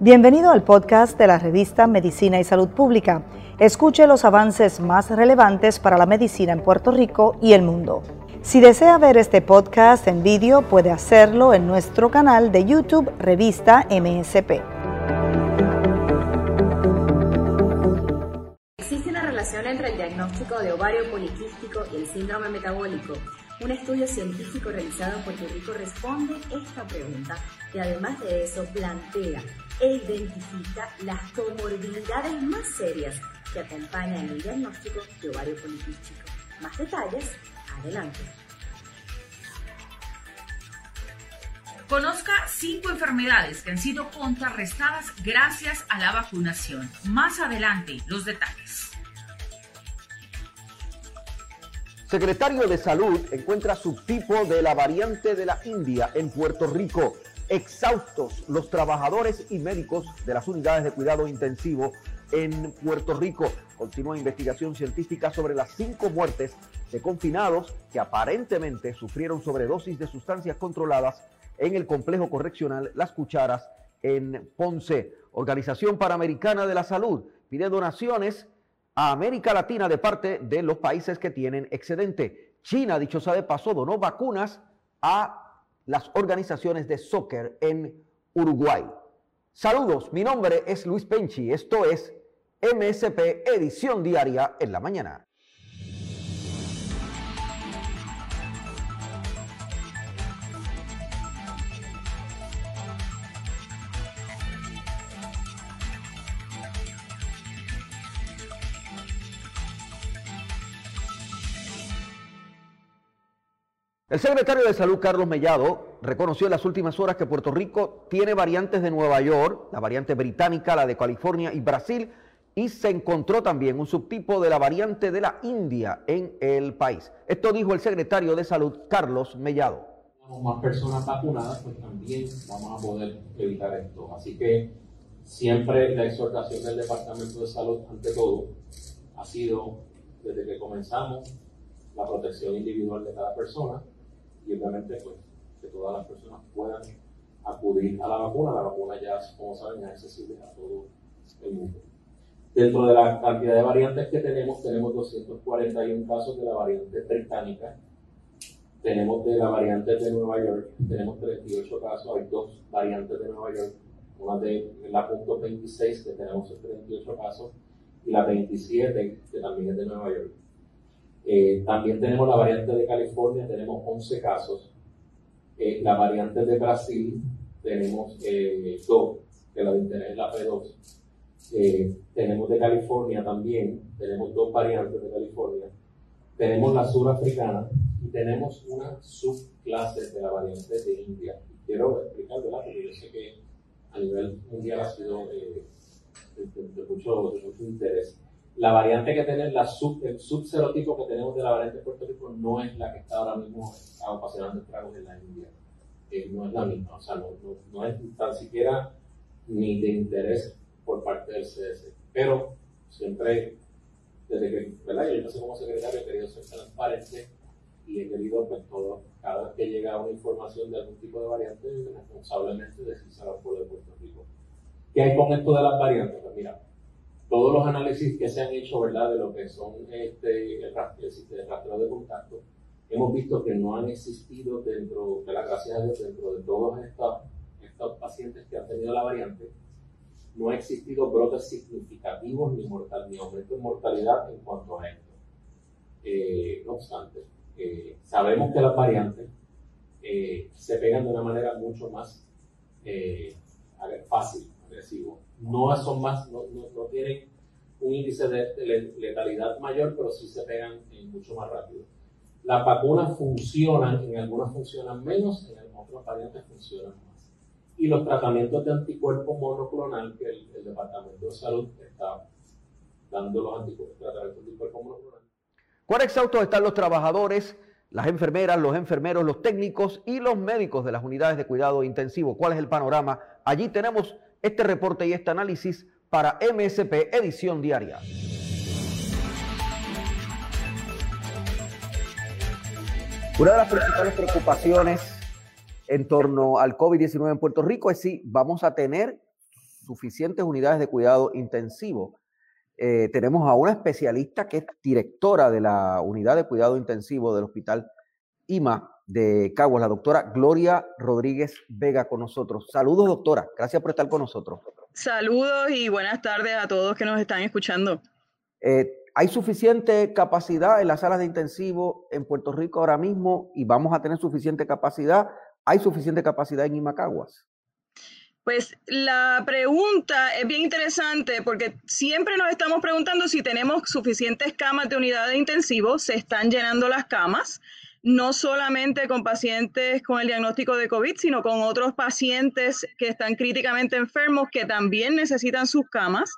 Bienvenido al podcast de la revista Medicina y Salud Pública. Escuche los avances más relevantes para la medicina en Puerto Rico y el mundo. Si desea ver este podcast en vídeo, puede hacerlo en nuestro canal de YouTube Revista MSP. ¿Existe una relación entre el diagnóstico de ovario poliquístico y el síndrome metabólico? Un estudio científico realizado en Puerto Rico responde esta pregunta y además de eso plantea e identifica las comorbilidades más serias que acompañan el diagnóstico de ovario poliquístico. Más detalles, adelante. Conozca cinco enfermedades que han sido contrarrestadas gracias a la vacunación. Más adelante, los detalles. Secretario de Salud encuentra subtipo de la variante de la India en Puerto Rico. Exhaustos los trabajadores y médicos de las unidades de cuidado intensivo en Puerto Rico. Continúa investigación científica sobre las cinco muertes de confinados que aparentemente sufrieron sobredosis de sustancias controladas en el complejo correccional Las Cucharas en Ponce. Organización Panamericana de la Salud pide donaciones a América Latina de parte de los países que tienen excedente. China, dicho sea de paso, donó vacunas a las organizaciones de soccer en Uruguay. Saludos, mi nombre es Luis Penchi, esto es MSP Edición Diaria en la Mañana. El secretario de Salud, Carlos Mellado, reconoció en las últimas horas que Puerto Rico tiene variantes de Nueva York, la variante británica, la de California y Brasil, y se encontró también un subtipo de la variante de la India en el país. Esto dijo el secretario de Salud, Carlos Mellado. Más personas vacunadas, pues también vamos a poder evitar esto. Así que siempre la exhortación del Departamento de Salud, ante todo, ha sido, desde que comenzamos, la protección individual de cada persona, y obviamente pues, que todas las personas puedan acudir a la vacuna. La vacuna ya, como saben, es accesible a todo el mundo. Dentro de la cantidad de variantes que tenemos, tenemos 241 casos de la variante británica, tenemos de la variante de Nueva York, tenemos 38 casos, hay dos variantes de Nueva York, una de la punto 26 que tenemos 38 casos y la 27 que también es de Nueva York. Eh, también tenemos la variante de California, tenemos 11 casos. Eh, la variante de Brasil, tenemos eh, dos, que la de interés es la P2. tenemos de California también, tenemos dos variantes de California. Tenemos la surafricana y tenemos una subclase de la variante de India. Quiero explicar, ¿verdad? Porque yo sé que a nivel mundial ha sido de, mucho, de mucho interés. La variante que tenemos, la sub, el subserotipo que tenemos de la variante de Puerto Rico no es la que está ahora mismo ocasionando estragos en la India. Eh, no es la misma, o sea, no, no, es tan siquiera ni de interés por parte del CS. Pero siempre, desde que, ¿verdad? Yo empecé como secretario he querido ser transparente y he querido, pues, todo, cada vez que llega una información de algún tipo de variante, responsablemente decírselo al pueblo de Puerto Rico. ¿Qué hay con esto de las variantes? Pues mira, todos los análisis que se han hecho, ¿verdad?, de lo que son este, el, rastreo, de contacto, hemos visto que no han existido dentro, de la gracias a Dios, dentro de todos estos, estos pacientes que han tenido la variante, no ha existido brotes significativos ni, mortal, ni aumento en mortalidad en cuanto a esto. Eh, no obstante, eh, sabemos que las variantes eh, se pegan de una manera mucho más fácil, agresivo, no son más, no, no, tienen un índice de letalidad mayor, pero sí se pegan mucho más rápido. Las vacunas funcionan, en algunas funcionan menos, en otras variantes funcionan más. Y los tratamientos de anticuerpos monoclonal que el, Departamento de Salud está dando los anticuerpos, tratamientos de anticuerpos monoclonal. ¿Cuán exhaustos están los trabajadores, las enfermeras, los enfermeros, los técnicos y los médicos de las unidades de cuidado intensivo? ¿Cuál es el panorama? Allí tenemos este reporte y este análisis para MSP Edición Diaria. Una de las principales preocupaciones en torno al COVID-19 en Puerto Rico es si vamos a tener suficientes unidades de cuidado intensivo. Eh, tenemos a una especialista que es directora de la unidad de cuidado intensivo del Hospital IMA de Caguas, la doctora Gloria Rodríguez Vega con nosotros. Saludos, doctora. Gracias por estar con nosotros. Saludos y buenas tardes a todos que nos están escuchando. Eh, ¿Hay suficiente capacidad en las salas de intensivo en Puerto Rico ahora mismo y vamos a tener suficiente capacidad? ¿Hay suficiente capacidad en Imacaguas? Pues la pregunta es bien interesante porque siempre nos estamos preguntando si tenemos suficientes camas de unidad de intensivo, se están llenando las camas, no solamente con pacientes con el diagnóstico de COVID, sino con otros pacientes que están críticamente enfermos que también necesitan sus camas.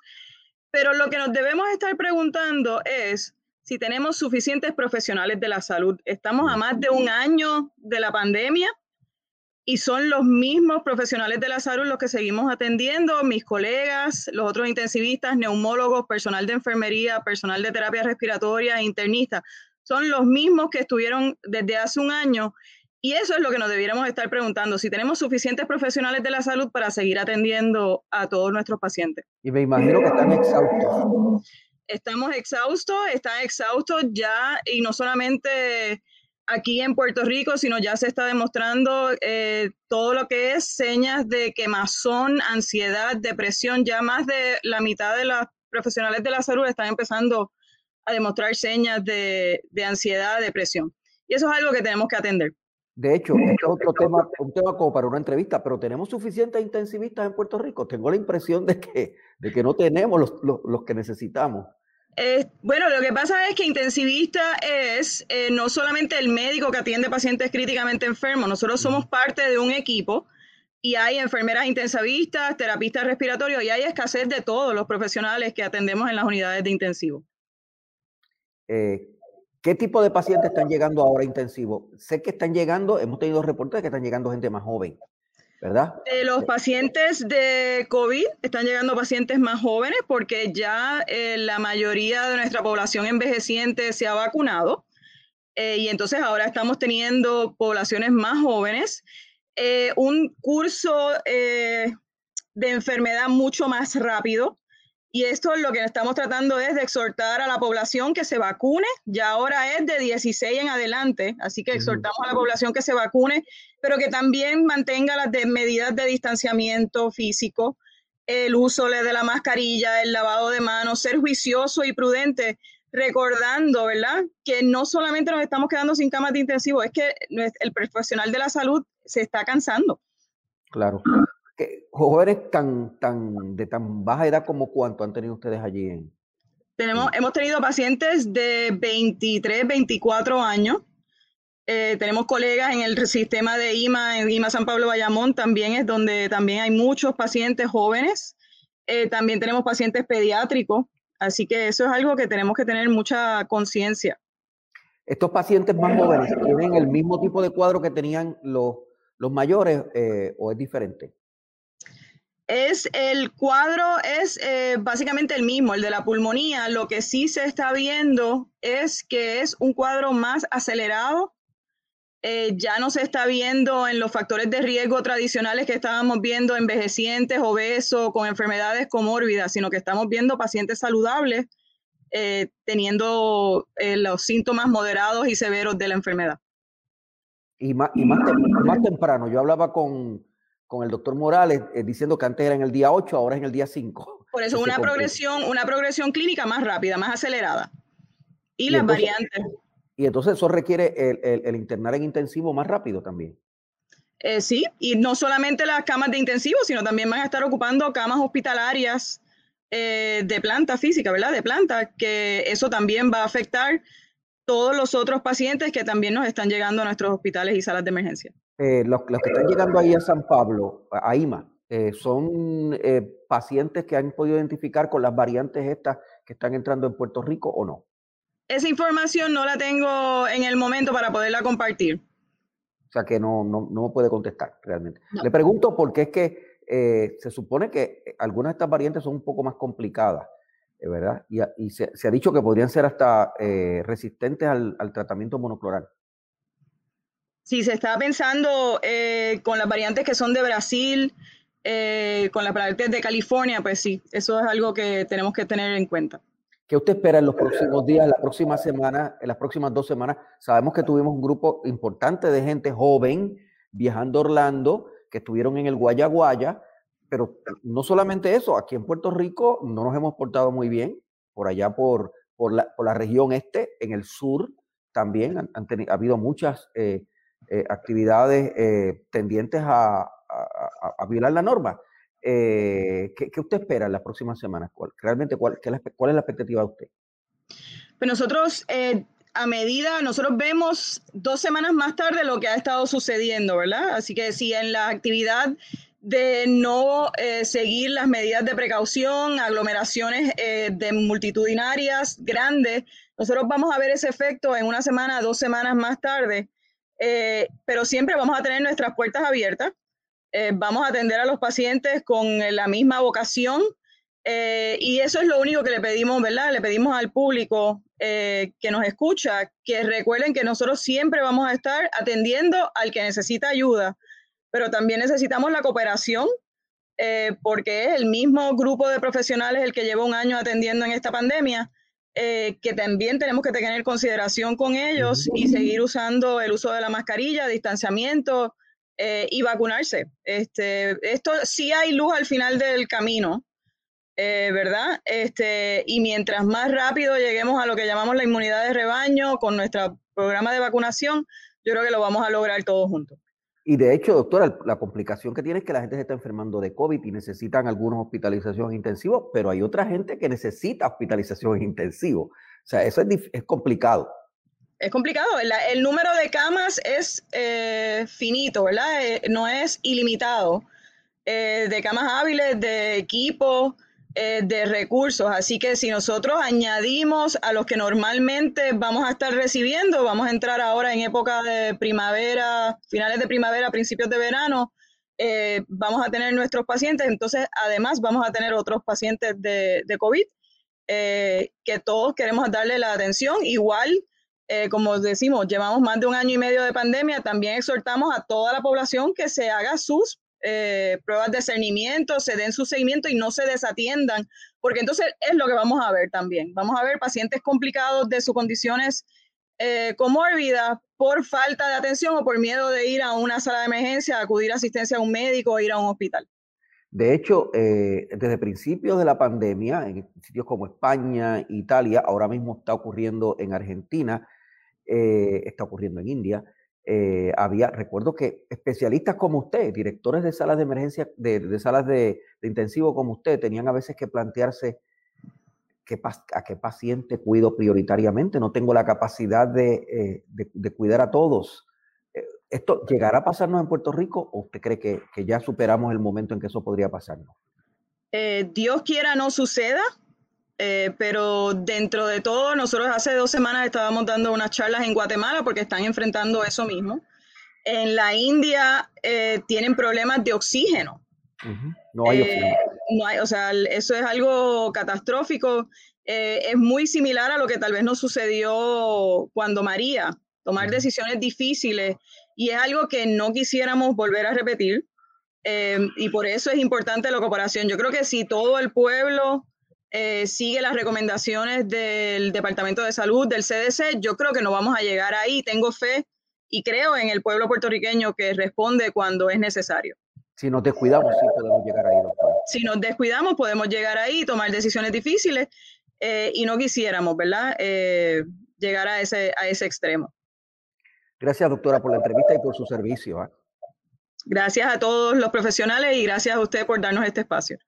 Pero lo que nos debemos estar preguntando es si tenemos suficientes profesionales de la salud. Estamos a más de un año de la pandemia y son los mismos profesionales de la salud los que seguimos atendiendo, mis colegas, los otros intensivistas, neumólogos, personal de enfermería, personal de terapia respiratoria, internistas. Son los mismos que estuvieron desde hace un año y eso es lo que nos debiéramos estar preguntando, si tenemos suficientes profesionales de la salud para seguir atendiendo a todos nuestros pacientes. Y me imagino que están exhaustos. Estamos exhaustos, están exhaustos ya, y no solamente aquí en Puerto Rico, sino ya se está demostrando eh, todo lo que es señas de quemazón, ansiedad, depresión. Ya más de la mitad de los profesionales de la salud están empezando a demostrar señas de, de ansiedad, depresión. Y eso es algo que tenemos que atender. De hecho, este es otro tema, un tema como para una entrevista, pero tenemos suficientes intensivistas en Puerto Rico. Tengo la impresión de que, de que no tenemos los, los, que necesitamos. Eh, bueno, lo que pasa es que intensivista es eh, no solamente el médico que atiende pacientes críticamente enfermos, nosotros somos parte de un equipo y hay enfermeras intensivistas, terapistas respiratorios y hay escasez de todos los profesionales que atendemos en las unidades de intensivo. Eh, ¿Qué tipo de pacientes están llegando ahora intensivo? Sé que están llegando, hemos tenido reportes de que están llegando gente más joven, ¿verdad? De los pacientes de COVID están llegando pacientes más jóvenes porque ya eh, la mayoría de nuestra población envejeciente se ha vacunado eh, y entonces ahora estamos teniendo poblaciones más jóvenes. Eh, un curso de enfermedad mucho más rápido y esto lo que estamos tratando es de exhortar a la población que se vacune. Ya ahora es de 16 en adelante, así que exhortamos a la población que se vacune, pero que también mantenga las medidas de distanciamiento físico, el uso de la mascarilla, el lavado de manos, ser juicioso y prudente, recordando, ¿verdad? Que no solamente nos estamos quedando sin camas de intensivo, es que el profesional de la salud se está cansando. Claro jóvenes tan, tan, de tan baja edad como cuánto han tenido ustedes allí en? Tenemos, hemos tenido pacientes de 23, 24 años. Eh, tenemos colegas en el sistema de IMA, en IMA San Pablo Bayamón, también es donde también hay muchos pacientes jóvenes. Eh, también tenemos pacientes pediátricos, así que eso es algo que tenemos que tener mucha conciencia. ¿Estos pacientes más jóvenes tienen el mismo tipo de cuadro que tenían los, los mayores eh, o es diferente? Es el cuadro es eh, básicamente el mismo, el de la pulmonía. Lo que sí se está viendo es que es un cuadro más acelerado. Eh, ya no se está viendo en los factores de riesgo tradicionales que estábamos viendo envejecientes, obesos, con enfermedades comórbidas, sino que estamos viendo pacientes saludables eh, teniendo los síntomas moderados y severos de la enfermedad. Y más, y más temprano, yo hablaba con, con el doctor Morales eh, diciendo que antes era en el día 8, ahora es en el día 5. Por eso una progresión, una progresión clínica más rápida, más acelerada. Y, las variantes. Y entonces eso requiere el, internar en intensivo más rápido también. Eh, sí, y no solamente las camas de intensivo, sino también van a estar ocupando camas hospitalarias eh, de planta física, ¿verdad? De planta, que eso también va a afectar todos los otros pacientes que también nos están llegando a nuestros hospitales y salas de emergencia. Eh, los, que están llegando ahí a San Pablo, a IMA, eh, son eh, pacientes que han podido identificar con las variantes estas que están entrando en Puerto Rico o no? Esa información no la tengo en el momento para poderla compartir. O sea que no, no, no puede contestar realmente. Le pregunto porque es que se supone que algunas de estas variantes son un poco más complicadas, ¿verdad? Y, se, ha dicho que podrían ser hasta resistentes al, al tratamiento monocloral. Sí, se está pensando eh, con las variantes que son de Brasil, eh, con las variantes de California, pues sí, eso es algo que tenemos que tener en cuenta. ¿Qué usted espera en los próximos días, en la próxima semana, en las próximas dos semanas? Sabemos que tuvimos un grupo importante de gente joven viajando a Orlando, que estuvieron en el Guayaguaya, pero no solamente eso, aquí en Puerto Rico no nos hemos portado muy bien, por allá por, por, la, por la región este, en el sur también han, ha habido muchas eh, eh, actividades eh, tendientes a, violar la norma. ¿qué, ¿qué, usted espera en las próximas semanas? ¿Cuál, realmente, cuál, cuál es la expectativa de usted? Pues nosotros, a medida, nosotros vemos dos semanas más tarde lo que ha estado sucediendo, ¿verdad? Así que si en la actividad de no eh, seguir las medidas de precaución, aglomeraciones eh, de multitudinarias grandes. Nosotros vamos a ver ese efecto en una semana, dos semanas más tarde, eh, pero siempre vamos a tener nuestras puertas abiertas. vamos a atender a los pacientes con la misma vocación y eso es lo único que le pedimos, ¿verdad? Le pedimos al público que nos escucha que recuerden que nosotros siempre vamos a estar atendiendo al que necesita ayuda pero también necesitamos la cooperación eh, porque es el mismo grupo de profesionales el que lleva un año atendiendo en esta pandemia, eh, que también tenemos que tener consideración con ellos y seguir usando el uso de la mascarilla, distanciamiento eh, y vacunarse. Este, esto sí hay luz al final del camino, ¿verdad? Este, y mientras más rápido lleguemos a lo que llamamos la inmunidad de rebaño con nuestro programa de vacunación, yo creo que lo vamos a lograr todos juntos. Y de hecho, doctora, la complicación que tiene es que la gente se está enfermando de COVID y necesitan algunos hospitalizaciones intensivas, pero hay otra gente que necesita hospitalización intensiva. O sea, eso es, complicado. Es complicado. El, número de camas es eh, finito, ¿verdad? Eh, no es ilimitado. Eh, de camas hábiles, de equipo, eh, de recursos. Así que si nosotros añadimos a los que normalmente vamos a estar recibiendo, vamos a entrar ahora en época de primavera, finales de primavera, principios de verano, eh, vamos a tener nuestros pacientes, entonces además vamos a tener otros pacientes de, COVID eh, que todos queremos darle la atención. Igual, como decimos, llevamos más de un año y medio de pandemia, también exhortamos a toda la población que se haga sus eh, pruebas de cernimiento, se den su seguimiento y no se desatiendan, porque entonces es lo que vamos a ver también. Vamos a ver pacientes complicados de sus condiciones eh, comórbidas por falta de atención o por miedo de ir a una sala de emergencia, acudir a asistencia a un médico o ir a un hospital. De hecho, eh, desde principios de la pandemia, en sitios como España, Italia, ahora mismo está ocurriendo en Argentina, está ocurriendo en India, eh, había, recuerdo que especialistas como usted, directores de salas de emergencia, de, salas de, intensivo como usted, tenían a veces que plantearse qué, a qué paciente cuido prioritariamente, no tengo la capacidad de, eh, cuidar a todos. Eh, ¿Esto llegará a pasarnos en Puerto Rico o usted cree que, que ya superamos el momento en que eso podría pasarnos? Dios quiera no suceda, eh, pero dentro de todo, nosotros hace dos semanas estábamos dando unas charlas en Guatemala porque están enfrentando eso mismo. En la India eh, tienen problemas de oxígeno. No hay oxígeno. no hay, o sea, eso es algo catastrófico. Eh, es muy similar a lo que tal vez nos sucedió cuando María, tomar decisiones difíciles y es algo que no quisiéramos volver a repetir. y por eso es importante la cooperación. Yo creo que si todo el pueblo eh, sigue las recomendaciones del Departamento de Salud, del CDC, yo creo que no vamos a llegar ahí. Tengo fe y creo en el pueblo puertorriqueño que responde cuando es necesario. Si nos descuidamos, sí podemos llegar ahí, doctor. Si nos descuidamos, podemos llegar ahí, tomar decisiones difíciles eh, y no quisiéramos, ¿verdad? Eh, llegar a ese, a ese extremo. Gracias, doctora, por la entrevista y por su servicio. ¿ah? Gracias a todos los profesionales y gracias a usted por darnos este espacio.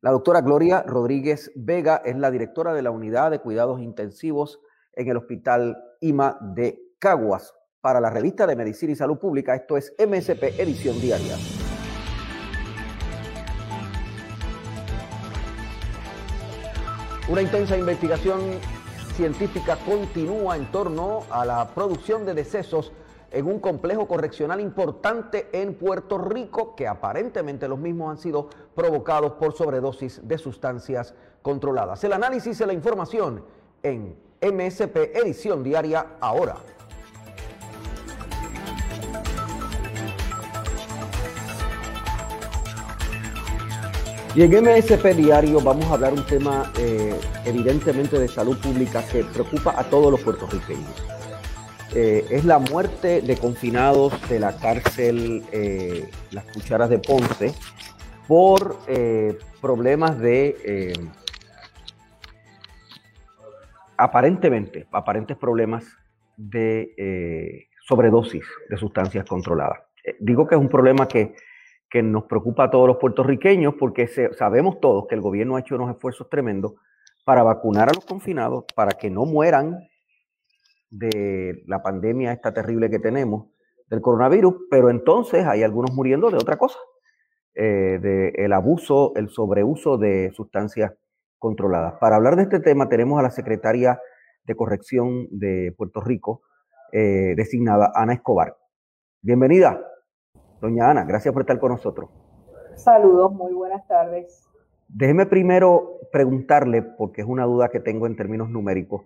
La doctora Gloria Rodríguez Vega es la directora de la Unidad de Cuidados Intensivos en el Hospital IMA de Caguas. Para la revista de Medicina y Salud Pública, esto es MSP Edición Diaria. Una intensa investigación científica continúa en torno a la producción de decesos en un complejo correccional importante en Puerto Rico, que aparentemente los mismos han sido provocados por sobredosis de sustancias controladas. El análisis de la información en MSP Edición Diaria ahora. Y en MSP Diario vamos a hablar un tema eh, evidentemente de salud pública que preocupa a todos los puertorriqueños. Eh, es la muerte de confinados de la cárcel eh, Las Cucharas de Ponce por problemas de aparentemente, aparentes problemas de sobredosis de sustancias controladas. digo que es un problema que que nos preocupa a todos los puertorriqueños porque sabemos todos que el gobierno ha hecho unos esfuerzos tremendos para vacunar a los confinados, para que no mueran de la pandemia esta terrible que tenemos del coronavirus, pero entonces hay algunos muriendo de otra cosa, eh, del abuso, el sobreuso de sustancias controladas. Para hablar de este tema tenemos a la secretaria de Corrección de Puerto Rico, eh, designada Ana Escobar. Bienvenida. Doña Ana, gracias por estar con nosotros. Saludos, muy buenas tardes. Déjeme primero preguntarle, porque es una duda que tengo en términos numéricos,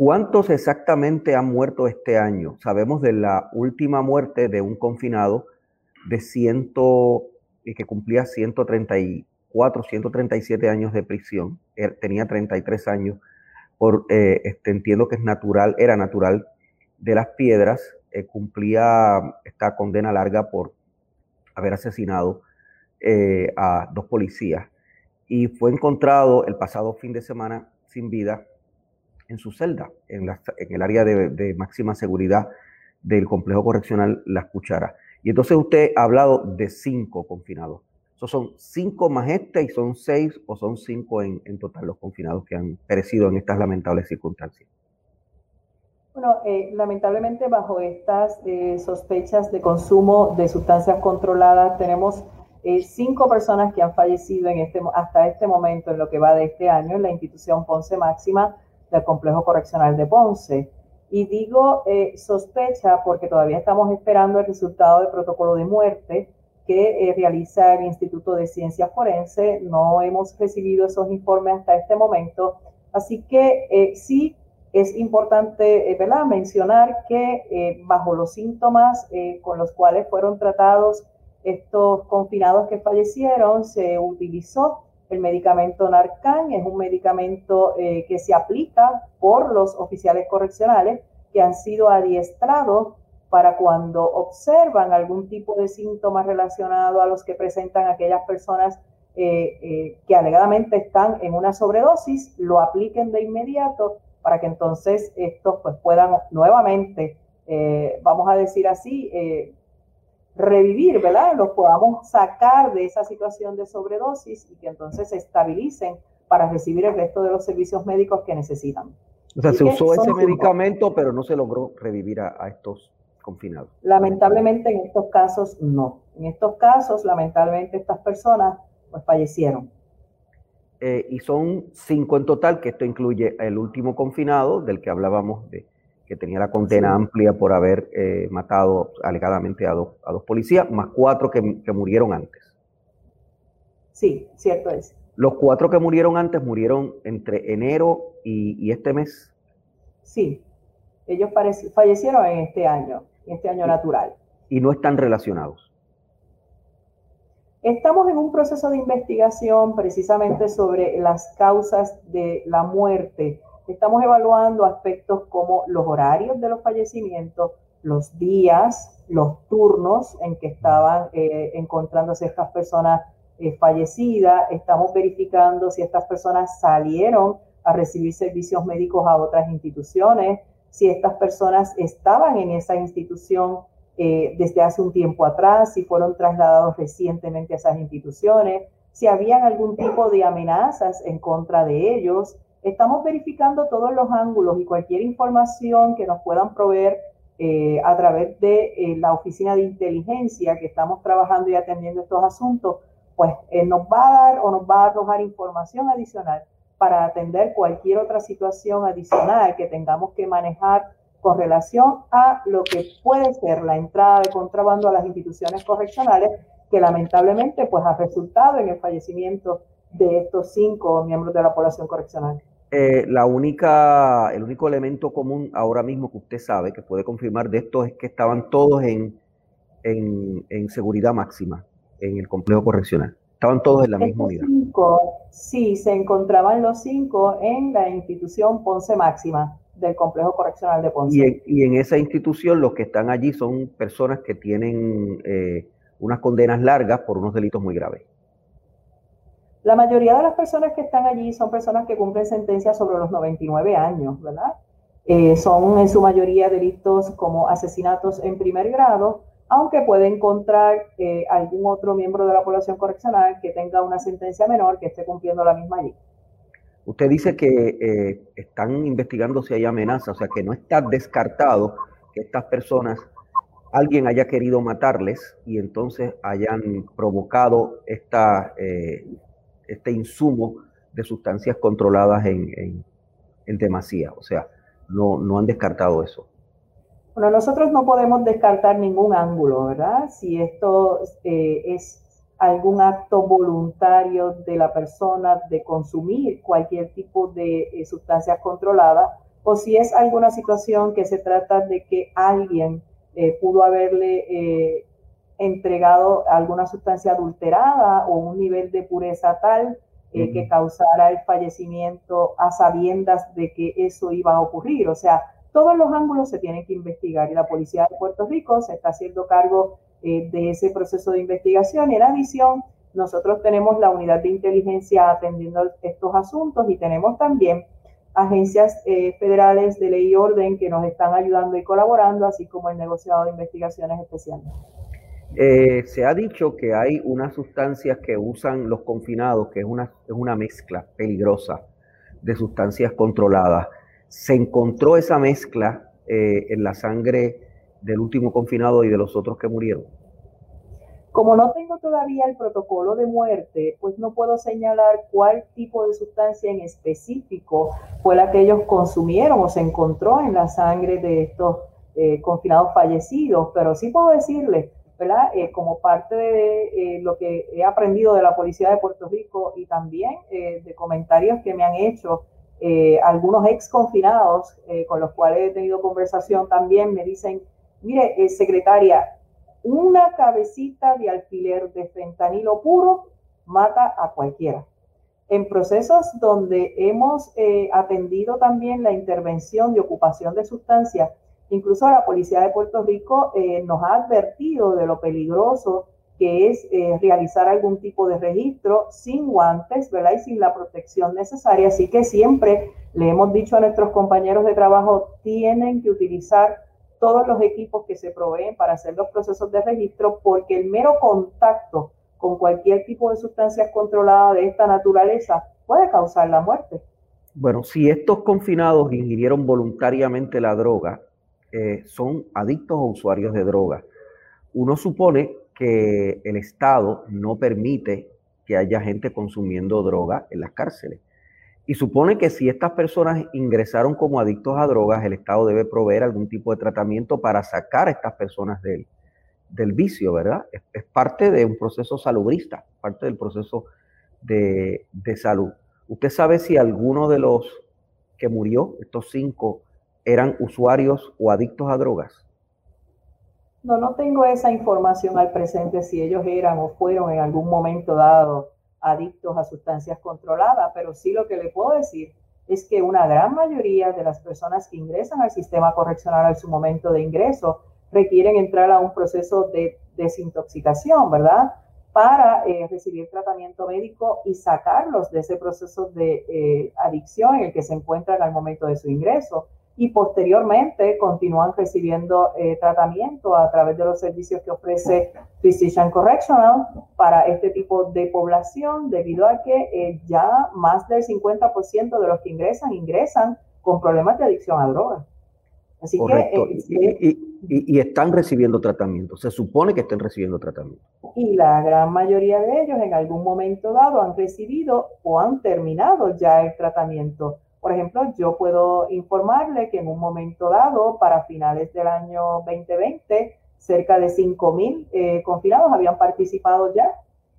¿cuántos exactamente han muerto este año? Sabemos de la última muerte de un confinado de ciento, y que cumplía 134, 137 años de prisión, tenía 33 años, por, eh, este, entiendo que es natural, era natural de las piedras, eh, cumplía esta condena larga por haber asesinado eh, a dos policías y fue encontrado el pasado fin de semana sin vida en su celda, en, el área de, máxima seguridad del complejo correccional Las Cucharas. Y entonces usted ha hablado de cinco confinados. ¿Esos son cinco más este y son seis o son cinco en, total los confinados que han perecido en estas lamentables circunstancias? Bueno, eh, lamentablemente bajo estas eh, sospechas de consumo de sustancias controladas tenemos eh, cinco personas que han fallecido en este, hasta este momento en lo que va de este año en la institución Ponce Máxima del Complejo Correccional de Ponce. Y digo sospecha porque todavía estamos esperando el resultado del protocolo de muerte que realiza el Instituto de Ciencias Forense. No hemos recibido esos informes hasta este momento. Así que sí es importante eh, mencionar que eh, bajo los síntomas eh, con los cuales fueron tratados estos confinados que fallecieron, se utilizó el medicamento Narcan, es un medicamento que se aplica por los oficiales correccionales que han sido adiestrados para cuando observan algún tipo de síntoma relacionado a los que presentan aquellas personas que alegadamente están en una sobredosis, lo apliquen de inmediato para que entonces estos pues puedan nuevamente, eh, vamos a decir así, eh, revivir, ¿verdad? Los podamos sacar de esa situación de sobredosis y que entonces se estabilicen para recibir el resto de los servicios médicos que necesitan. O sea, se usó ese medicamento, pero no se logró revivir a, estos confinados. Lamentablemente en estos casos no. En estos casos, lamentablemente estas personas pues fallecieron. Eh, y son cinco en total, que esto incluye el último confinado, del que hablábamos, de, que tenía la condena amplia por haber eh, matado alegadamente a dos, a dos policías, más cuatro que, murieron antes. Sí, cierto es. Los cuatro que murieron antes murieron entre enero y, y este mes. Sí, ellos fallecieron en este año, en este año natural. Y no están relacionados. Estamos en un proceso de investigación precisamente sobre las causas de la muerte. Estamos evaluando aspectos como los horarios de los fallecimientos, los días, los turnos en que estaban eh, encontrándose estas personas eh, fallecidas. Estamos verificando si estas personas salieron a recibir servicios médicos a otras instituciones, si estas personas estaban en esa institución eh, desde hace un tiempo atrás, si fueron trasladados recientemente a esas instituciones, si habían algún tipo de amenazas en contra de ellos. Estamos verificando todos los ángulos y cualquier información que nos puedan proveer eh, a través de eh, la oficina de inteligencia que estamos trabajando y atendiendo estos asuntos, pues nos va a dar o nos va a arrojar información adicional para atender cualquier otra situación adicional que tengamos que manejar con relación a lo que puede ser la entrada de contrabando a las instituciones correccionales, que lamentablemente pues ha resultado en el fallecimiento de estos cinco miembros de la población correccional. Eh, la única, el único elemento común ahora mismo que usted sabe, que puede confirmar de esto, es que estaban todos en, en, en seguridad máxima en el complejo correccional. Estaban todos en la misma unidad. Cinco, sí, se encontraban los cinco en la institución Ponce Máxima del Complejo Correccional de Ponce. Y en, esa institución los que están allí son personas que tienen eh, unas condenas largas por unos delitos muy graves. La mayoría de las personas que están allí son personas que cumplen sentencias sobre los 99 años, ¿verdad? Eh, son en su mayoría delitos como asesinatos en primer grado, aunque puede encontrar eh, algún otro miembro de la población correccional que tenga una sentencia menor que esté cumpliendo la misma allí. Usted dice que eh, están investigando si hay amenaza, o sea que no está descartado que estas personas, alguien haya querido matarles y entonces hayan provocado esta, este insumo de sustancias controladas en, en, demasía. O sea, no, no han descartado eso. Bueno, nosotros no podemos descartar ningún ángulo, ¿verdad? Si esto eh, es algún acto voluntario de la persona de consumir cualquier tipo de eh, sustancias controladas o si es alguna situación que se trata de que alguien eh, pudo haberle entregado alguna sustancia adulterada o un nivel de pureza tal que causara el fallecimiento a sabiendas de que eso iba a ocurrir. O sea, todos los ángulos se tienen que investigar y la Policía de Puerto Rico se está haciendo cargo eh, de ese proceso de investigación y en adición nosotros tenemos la unidad de inteligencia atendiendo estos asuntos y tenemos también agencias eh, federales de ley y orden que nos están ayudando y colaborando, así como el negociado de investigaciones especiales. Eh, se ha dicho que hay unas sustancias que usan los confinados, que es una, es una mezcla peligrosa de sustancias controladas se encontró esa mezcla eh, en la sangre del último confinado y de los otros que murieron? Como no tengo todavía el protocolo de muerte, pues no puedo señalar cuál tipo de sustancia en específico fue la que ellos consumieron o se encontró en la sangre de estos eh, confinados fallecidos, pero sí puedo decirles, ¿verdad? Eh, como parte de lo que he aprendido de la Policía de Puerto Rico y también de comentarios que me han hecho eh, algunos ex confinados eh, con los cuales he tenido conversación también me dicen, mire, eh, secretaria, una cabecita de alfiler de fentanilo puro mata a cualquiera. En procesos donde hemos atendido también la intervención de ocupación de sustancias, incluso la Policía de Puerto Rico nos ha advertido de lo peligroso que es eh, realizar algún tipo de registro sin guantes, ¿verdad? Y sin la protección necesaria. Así que siempre le hemos dicho a nuestros compañeros de trabajo, tienen que utilizar todos los equipos que se proveen para hacer los procesos de registro, porque el mero contacto con cualquier tipo de sustancias controladas de esta naturaleza puede causar la muerte. Bueno, si estos confinados ingirieron voluntariamente la droga, eh, son adictos o usuarios de droga. Uno supone que el Estado no permite que haya gente consumiendo droga en las cárceles. Y supone que si estas personas ingresaron como adictos a drogas, el Estado debe proveer algún tipo de tratamiento para sacar a estas personas del, del vicio, ¿verdad? Es, parte de un proceso salubrista, parte del proceso de, de salud. ¿Usted sabe si alguno de los que murió, estos cinco, eran usuarios o adictos a drogas? No, no tengo esa información al presente si ellos eran o fueron en algún momento dado adictos a sustancias controladas, pero sí lo que le puedo decir es que una gran mayoría de las personas que ingresan al sistema correccional en su momento de ingreso requieren entrar a un proceso de desintoxicación, ¿verdad? Para eh, recibir tratamiento médico y sacarlos de ese proceso de eh, adicción en el que se encuentran al momento de su ingreso y posteriormente continúan recibiendo eh, tratamiento a través de los servicios que ofrece Physician Correctional para este tipo de población, debido a que eh, ya más del 50% de los que ingresan, ingresan con problemas de adicción a drogas. Así que... Eh, y, y, están recibiendo tratamiento, se supone que estén recibiendo tratamiento. Y la gran mayoría de ellos en algún momento dado han recibido o han terminado ya el tratamiento por ejemplo, yo puedo informarle que en un momento dado, para finales del año 2020, cerca de 5.000 eh, confinados habían participado ya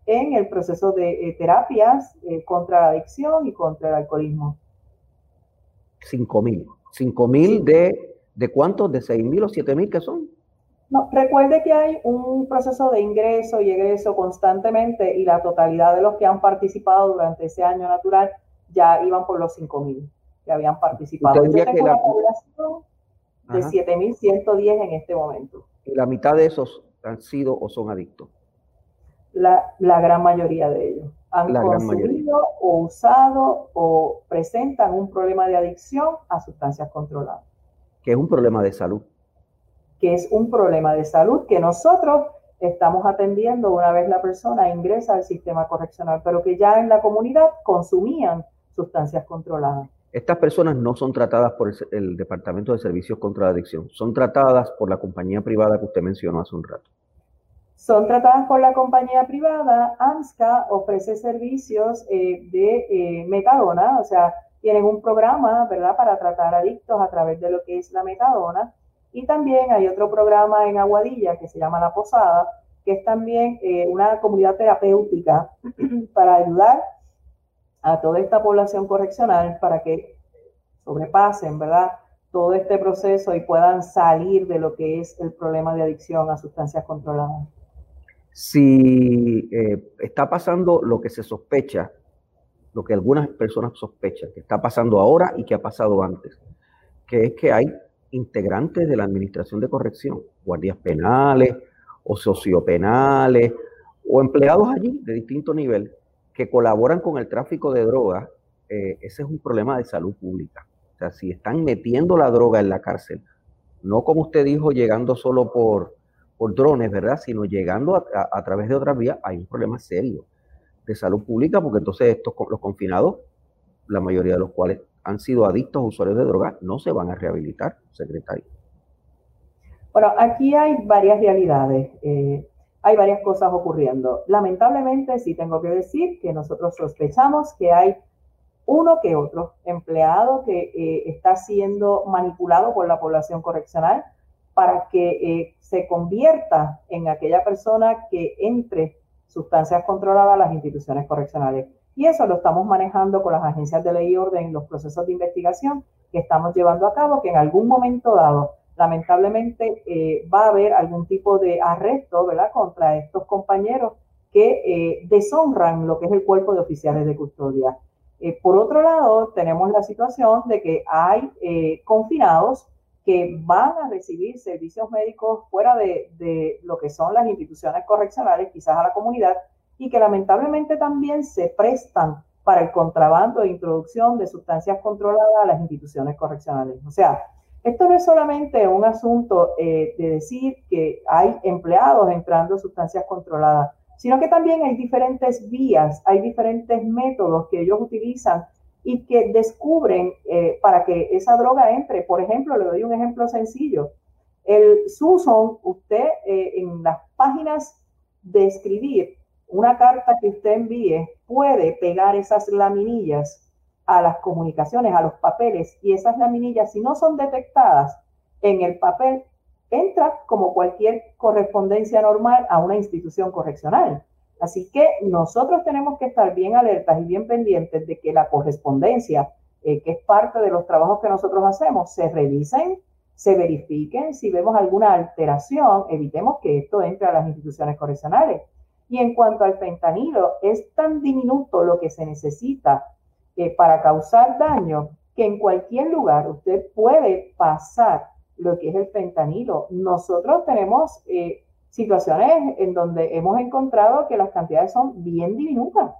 en el proceso de eh, terapias eh, contra la adicción y contra el alcoholismo. 5.000. ¿5.000 de, de cuántos? ¿De 6.000 o 7.000 que son? No, recuerde que hay un proceso de ingreso y egreso constantemente y la totalidad de los que han participado durante ese año natural ya iban por los 5.000 que habían participado. Yo tengo una población de 7.110 en este momento. ¿Y la mitad de esos han sido o son adictos? La, la gran mayoría de ellos han consumido o usado o presentan un problema de adicción a sustancias controladas. Que es un problema de salud que es un problema de salud que nosotros estamos atendiendo una vez la persona ingresa al sistema correccional, pero que ya en la comunidad consumían sustancias controladas. Estas personas no son tratadas por el, Departamento de Servicios contra la Adicción, son tratadas por la compañía privada que usted mencionó hace un rato. Son tratadas por la compañía privada. AMSCA ofrece servicios eh, de eh, metadona, o sea, tienen un programa, ¿verdad?, para tratar adictos a través de lo que es la metadona. Y también hay otro programa en Aguadilla que se llama La Posada, que es también eh, una comunidad terapéutica para ayudar a toda esta población correccional para que sobrepasen, ¿verdad? Todo este proceso y puedan salir de lo que es el problema de adicción a sustancias controladas. Si eh, está pasando lo que se sospecha, lo que algunas personas sospechan, que está pasando ahora y que ha pasado antes, que es que hay integrantes de la Administración de Corrección, guardias penales o sociopenales o empleados allí de distinto nivel que colaboran con el tráfico de drogas, eh, ese es un problema de salud pública. O sea, si están metiendo la droga en la cárcel, no como usted dijo, llegando solo por, por drones, ¿verdad? Sino llegando a, a través de otras vías, hay un problema serio de salud pública, porque entonces estos los confinados, la mayoría de los cuales han sido adictos usuarios de drogas no se van a rehabilitar, secretario. Bueno, aquí hay varias realidades, eh, hay varias cosas ocurriendo. Lamentablemente, sí tengo que decir que nosotros sospechamos que hay uno que otro empleado que eh, está siendo manipulado por la población correccional para que eh, se convierta en aquella persona que entre sustancias controladas a las instituciones correccionales. Y eso lo estamos manejando con las agencias de ley y orden, los procesos de investigación que estamos llevando a cabo, que en algún momento dado, lamentablemente, eh, va a haber algún tipo de arresto, ¿verdad?, contra estos compañeros que eh, deshonran lo que es el cuerpo de oficiales de custodia. Eh, por otro lado, tenemos la situación de que hay confinados que van a recibir servicios médicos fuera de, de, lo que son las instituciones correccionales, quizás a la comunidad, y que lamentablemente también se prestan para el contrabando e introducción de sustancias controladas a las instituciones correccionales. O sea, esto no es solamente un asunto eh, de decir que hay empleados entrando sustancias controladas, sino que también hay diferentes vías, hay diferentes métodos que ellos utilizan y que descubren eh, para que esa droga entre. Por ejemplo, le doy un ejemplo sencillo. El Suson, usted eh, en las páginas de escribir una carta que usted envíe puede pegar esas laminillas a las comunicaciones, a los papeles, y esas laminillas, si no son detectadas en el papel, entra como cualquier correspondencia normal a una institución correccional. Así que nosotros tenemos que estar bien alertas y bien pendientes de que la correspondencia, eh, que es parte de los trabajos que nosotros hacemos, se revisen, se verifiquen. Si vemos alguna alteración, evitemos que esto entre a las instituciones correccionales. Y en cuanto al fentanilo, es tan diminuto lo que se necesita eh, para causar daño que en cualquier lugar usted puede pasar lo que es el fentanilo. Nosotros tenemos eh, situaciones en donde hemos encontrado que las cantidades son bien diminutas.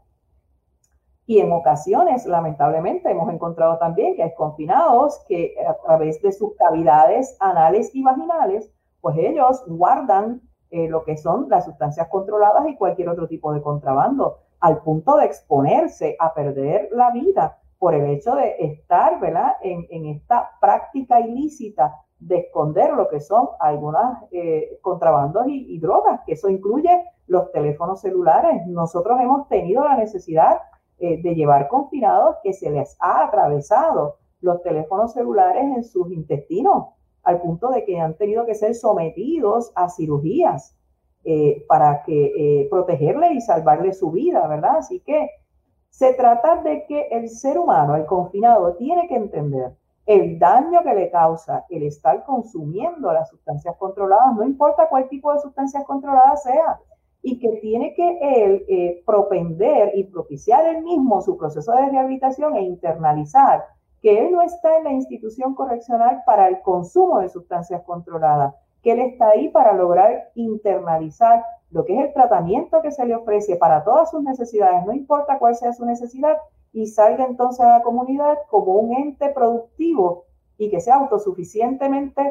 Y en ocasiones, lamentablemente, hemos encontrado también que hay confinados que a través de sus cavidades anales y vaginales, pues ellos guardan eh, lo que son las sustancias controladas y cualquier otro tipo de contrabando, al punto de exponerse a perder la vida por el hecho de estar ¿verdad? En, esta práctica ilícita de esconder lo que son algunas eh, contrabandos y, drogas, que eso incluye los teléfonos celulares. Nosotros hemos tenido la necesidad eh, de llevar confinados que se les ha atravesado los teléfonos celulares en sus intestinos al punto de que han tenido que ser sometidos a cirugías eh, para que eh, protegerle y salvarle su vida, ¿verdad? Así que se trata de que el ser humano, el confinado, tiene que entender el daño que le causa el estar consumiendo las sustancias controladas, no importa cuál tipo de sustancias controladas sea, y que tiene que él eh, propender y propiciar él mismo su proceso de rehabilitación e internalizar que él no está en la institución correccional para el consumo de sustancias controladas, que él está ahí para lograr internalizar lo que es el tratamiento que se le ofrece para todas sus necesidades, no importa cuál sea su necesidad, y salga entonces a la comunidad como un ente productivo y que sea autosuficientemente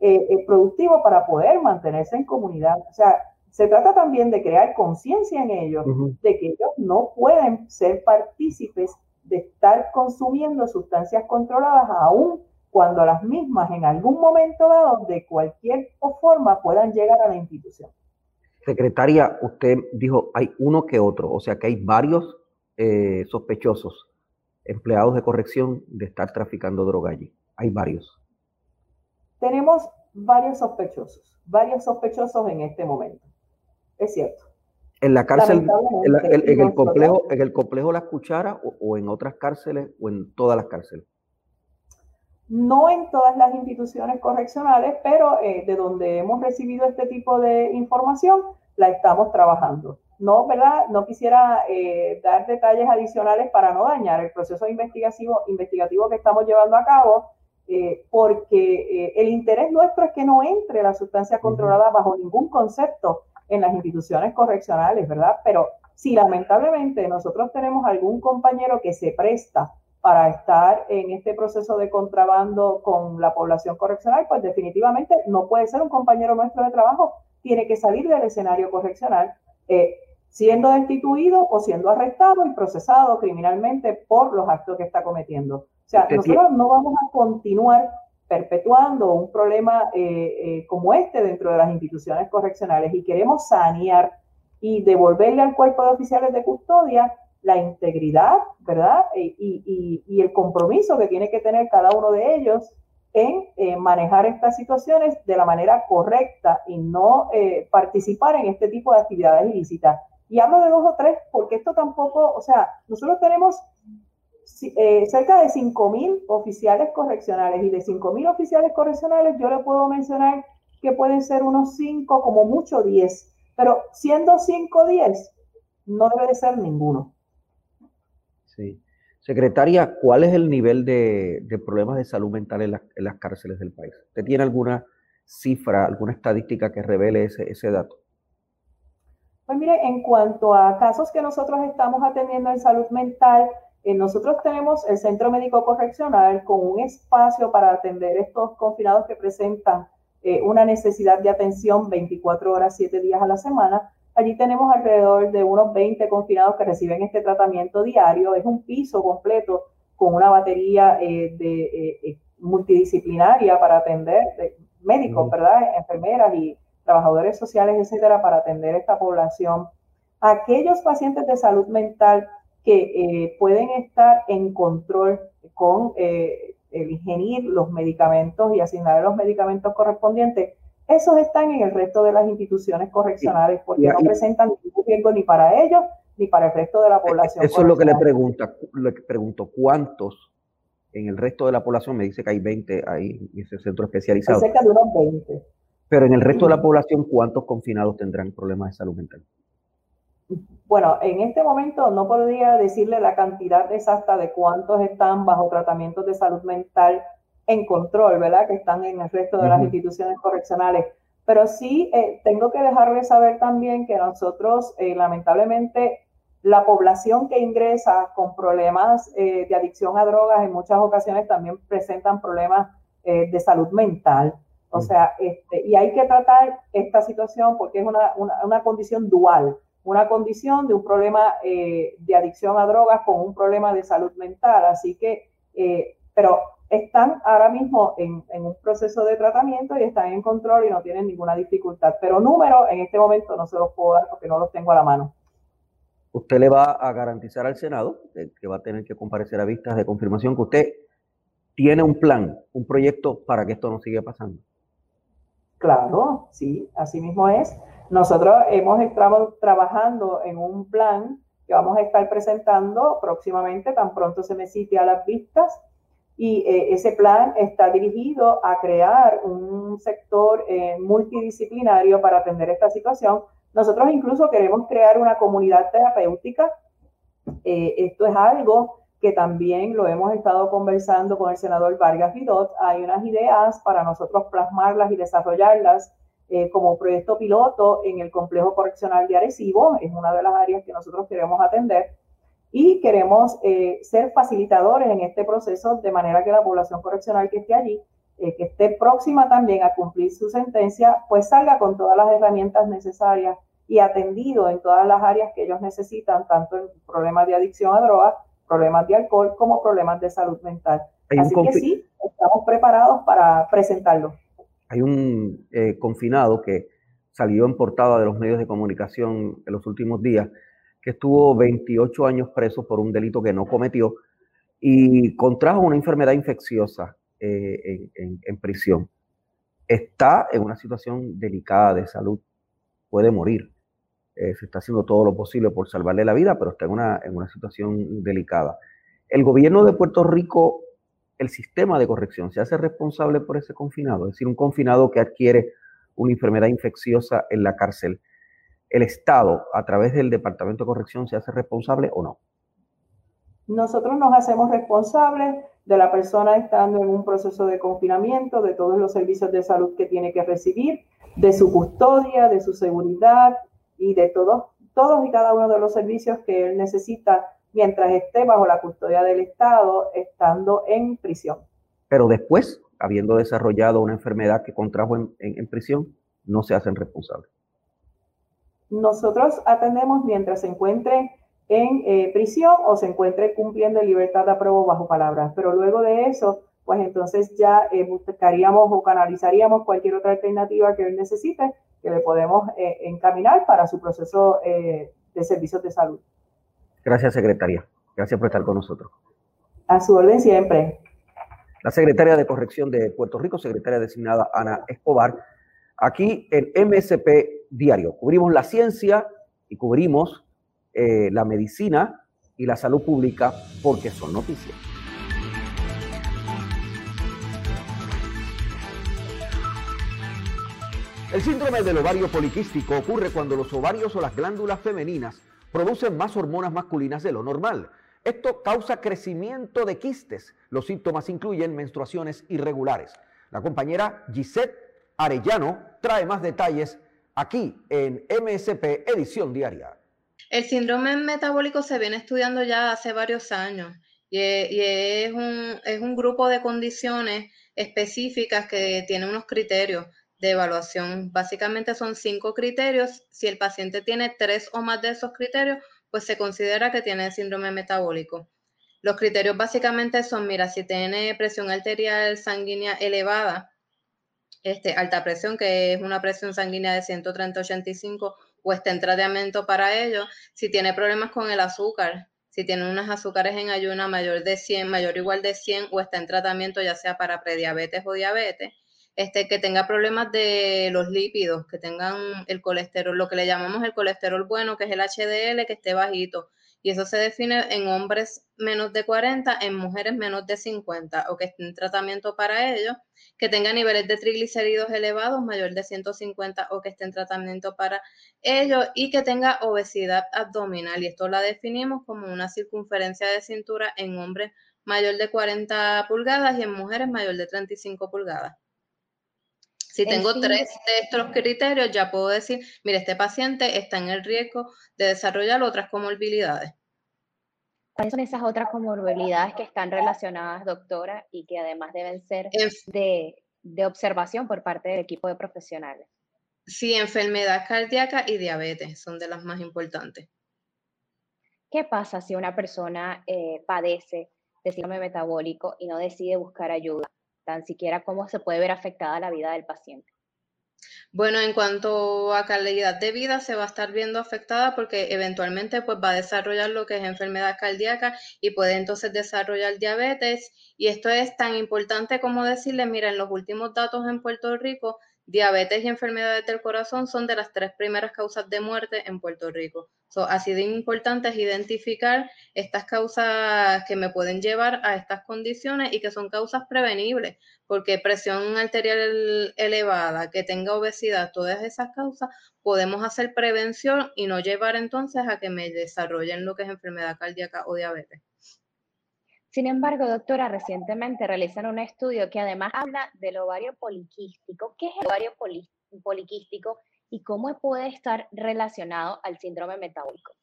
eh, eh, productivo para poder mantenerse en comunidad. O sea, se trata también de crear conciencia en ellos, de que ellos no pueden ser partícipes de estar consumiendo sustancias controladas aún cuando las mismas en algún momento dado de cualquier forma puedan llegar a la institución. Secretaria, usted dijo hay uno que otro, o sea que hay varios eh, sospechosos, empleados de corrección de estar traficando droga allí. Hay varios. Tenemos varios sospechosos, varios sospechosos en este momento. Es cierto. En la cárcel, en, el complejo, en el complejo Las Cucharas o, en otras cárceles o en todas las cárceles. No en todas las instituciones correccionales, pero eh, de donde hemos recibido este tipo de información, la estamos trabajando. No, ¿verdad? No quisiera eh, dar detalles adicionales para no dañar el proceso investigativo, investigativo que estamos llevando a cabo, eh, porque el interés nuestro es que no entre la sustancia controlada bajo ningún concepto en las instituciones correccionales, ¿verdad? Pero si lamentablemente nosotros tenemos algún compañero que se presta para estar en este proceso de contrabando con la población correccional, pues definitivamente no puede ser un compañero nuestro de trabajo, tiene que salir del escenario correccional, eh, siendo destituido o siendo arrestado y procesado criminalmente por los actos que está cometiendo. O sea, nosotros no vamos a continuar perpetuando un problema eh, eh, como este dentro de las instituciones correccionales y queremos sanear y devolverle al cuerpo de oficiales de custodia la integridad, ¿verdad? E, y, el compromiso que tiene que tener cada uno de ellos en eh, manejar estas situaciones de la manera correcta y no participar en este tipo de actividades ilícitas. Y hablo de dos o tres porque esto tampoco, o sea, nosotros tenemos eh, cerca de 5.000 oficiales correccionales y de 5.000 oficiales correccionales yo le puedo mencionar que pueden ser unos 5, como mucho 10, pero siendo 5 o 10, no debe de ser ninguno. Sí. Secretaria, ¿cuál es el nivel de, problemas de salud mental en, las cárceles del país? ¿Usted tiene alguna cifra, alguna estadística que revele ese, ese dato? Pues mire, en cuanto a casos que nosotros estamos atendiendo en salud mental, eh, nosotros tenemos el Centro Médico Correccional con un espacio para atender estos confinados que presentan eh, una necesidad de atención 24 horas, 7 días a la semana. Allí tenemos alrededor de unos 20 confinados que reciben este tratamiento diario. Es un piso completo con una batería eh, de, multidisciplinaria para atender, médicos, ¿verdad? Enfermeras y trabajadores sociales, etcétera, para atender esta población. Aquellos pacientes de salud mental que eh, pueden estar en control con eh, el ingerir los medicamentos y asignar los medicamentos correspondientes, esos están en el resto de las instituciones correccionales porque no presentan ningún riesgo ni para ellos ni para el resto de la población. Eso es lo que le pregunta, le pregunto, ¿cuántos en el resto de la población? Me dice que hay 20 ahí en ese centro especializado. cerca de unos 20. Pero en el resto de la población, ¿cuántos confinados tendrán problemas de salud mental? Bueno, en este momento no podría decirle la cantidad exacta de cuántos están bajo tratamientos de salud mental en control, ¿verdad? Que están en el resto de las instituciones correccionales. Pero sí eh, tengo que dejarles saber también que nosotros, eh, lamentablemente, la población que ingresa con problemas eh, de adicción a drogas en muchas ocasiones también presentan problemas de salud mental. O sea, este, y hay que tratar esta situación porque es una, una condición dual una condición de un problema eh, de adicción a drogas con un problema de salud mental. Así que, eh, pero están ahora mismo en, un proceso de tratamiento y están en control y no tienen ninguna dificultad. Pero números en este momento no se los puedo dar porque no los tengo a la mano. Usted le va a garantizar al Senado, eh, que va a tener que comparecer a vistas de confirmación, que usted tiene un plan, un proyecto para que esto no siga pasando. Claro, sí, así mismo es. Nosotros hemos estado trabajando en un plan que vamos a estar presentando próximamente, tan pronto se me cite a las vistas, y eh, ese plan está dirigido a crear un sector eh, multidisciplinario para atender esta situación. Nosotros incluso queremos crear una comunidad terapéutica. Eh, esto es algo que también lo hemos estado conversando con el senador Vargas Vidot. Hay unas ideas para nosotros plasmarlas y desarrollarlas como proyecto piloto en el complejo correccional de Arecibo. Es una de las áreas que nosotros queremos atender y queremos eh, ser facilitadores en este proceso de manera que la población correccional que esté allí, eh, que esté próxima también a cumplir su sentencia, pues salga con todas las herramientas necesarias y atendido en todas las áreas que ellos necesitan, tanto en problemas de adicción a drogas, problemas de alcohol, como problemas de salud mental. Así que sí, estamos preparados para presentarlo. Hay un eh, confinado que salió en portada de los medios de comunicación en los últimos días, que estuvo 28 años preso por un delito que no cometió y contrajo una enfermedad infecciosa eh, en, prisión. Está en una situación delicada de salud, puede morir. Eh, se está haciendo todo lo posible por salvarle la vida, pero está en una, en una situación delicada. El gobierno de Puerto Rico, el sistema de corrección, se hace responsable por ese confinado, es decir, un confinado que adquiere una enfermedad infecciosa en la cárcel el Estado, a través del Departamento de Corrección, se hace responsable o no? Nosotros nos hacemos responsables de la persona estando en un proceso de confinamiento, de todos los servicios de salud que tiene que recibir, de su custodia, de su seguridad y de todos, todos y cada uno de los servicios que él necesita mientras esté bajo la custodia del Estado, estando en prisión. Pero después, habiendo desarrollado una enfermedad que contrajo en prisión, no se hacen responsables. Nosotros atendemos mientras se encuentre en eh, prisión o se encuentre cumpliendo libertad de apruebo bajo palabras, pero luego de eso, pues entonces ya eh, buscaríamos o canalizaríamos cualquier otra alternativa que él necesite, que le podemos eh, encaminar para su proceso de servicios de salud. Gracias, secretaria. Gracias por estar con nosotros. A su orden siempre. La secretaria de Corrección de Puerto Rico, secretaria designada Ana Escobar, aquí en MSP diario. Cubrimos la ciencia y cubrimos eh, la medicina y la salud pública porque son noticias. El síndrome del ovario poliquístico ocurre cuando los ovarios o las glándulas femeninas producen más hormonas masculinas de lo normal. Esto causa crecimiento de quistes. Los síntomas incluyen menstruaciones irregulares. La compañera Gisette Arellano trae más detalles aquí en MSP Edición Diaria. El síndrome metabólico se viene estudiando ya hace varios años y, es, un, es un grupo de condiciones específicas que tiene unos criterios de evaluación. Básicamente son cinco criterios. Si el paciente tiene tres o más de esos criterios, pues se considera que tiene síndrome metabólico. Los criterios básicamente son, mira, si tiene presión arterial sanguínea elevada, este, alta presión, que es una presión sanguínea de 130-85 o está en tratamiento para ello, si tiene problemas con el azúcar, si tiene unas azúcares en ayuna mayor de 100, mayor o igual de 100 o está en tratamiento ya sea para prediabetes o diabetes, este, que tenga problemas de los lípidos, que tengan el colesterol, lo que le llamamos el colesterol bueno, que es el HDL, que esté bajito, y eso se define en hombres menos de 40, en mujeres menos de 50 o que estén en tratamiento para ello, que tenga niveles de triglicéridos elevados, mayor de 150 o que esté en tratamiento para ello y que tenga obesidad abdominal. Y esto la definimos como una circunferencia de cintura en hombres mayor de 40 pulgadas y en mujeres mayor de 35 pulgadas. Si tengo tres de estos criterios, ya puedo decir, mire, este paciente está en el riesgo de desarrollar otras comorbilidades. ¿Cuáles son esas otras comorbilidades que están relacionadas, doctora, y que además deben ser de, de observación por parte del equipo de profesionales? Sí, enfermedad cardíaca y diabetes son de las más importantes. ¿Qué pasa si una persona eh, padece de síndrome metabólico y no decide buscar ayuda? Tan siquiera cómo se puede ver afectada la vida del paciente. Bueno, en cuanto a calidad de vida, se va a estar viendo afectada porque eventualmente pues, va a desarrollar lo que es enfermedad cardíaca y puede entonces desarrollar diabetes. Y esto es tan importante como decirle, mira, en los últimos datos en Puerto Rico Diabetes y enfermedades del corazón son de las tres primeras causas de muerte en Puerto Rico. así de importante es identificar estas causas que me pueden llevar a estas condiciones y que son causas prevenibles, porque presión arterial elevada, que tenga obesidad, todas esas causas, podemos hacer prevención y no llevar entonces a que me desarrollen lo que es enfermedad cardíaca o diabetes. Sin embargo, doctora, recientemente realizaron un estudio que además habla del ovario poliquístico. ¿Qué es el ovario poliquístico y cómo puede estar relacionado al síndrome metabólico?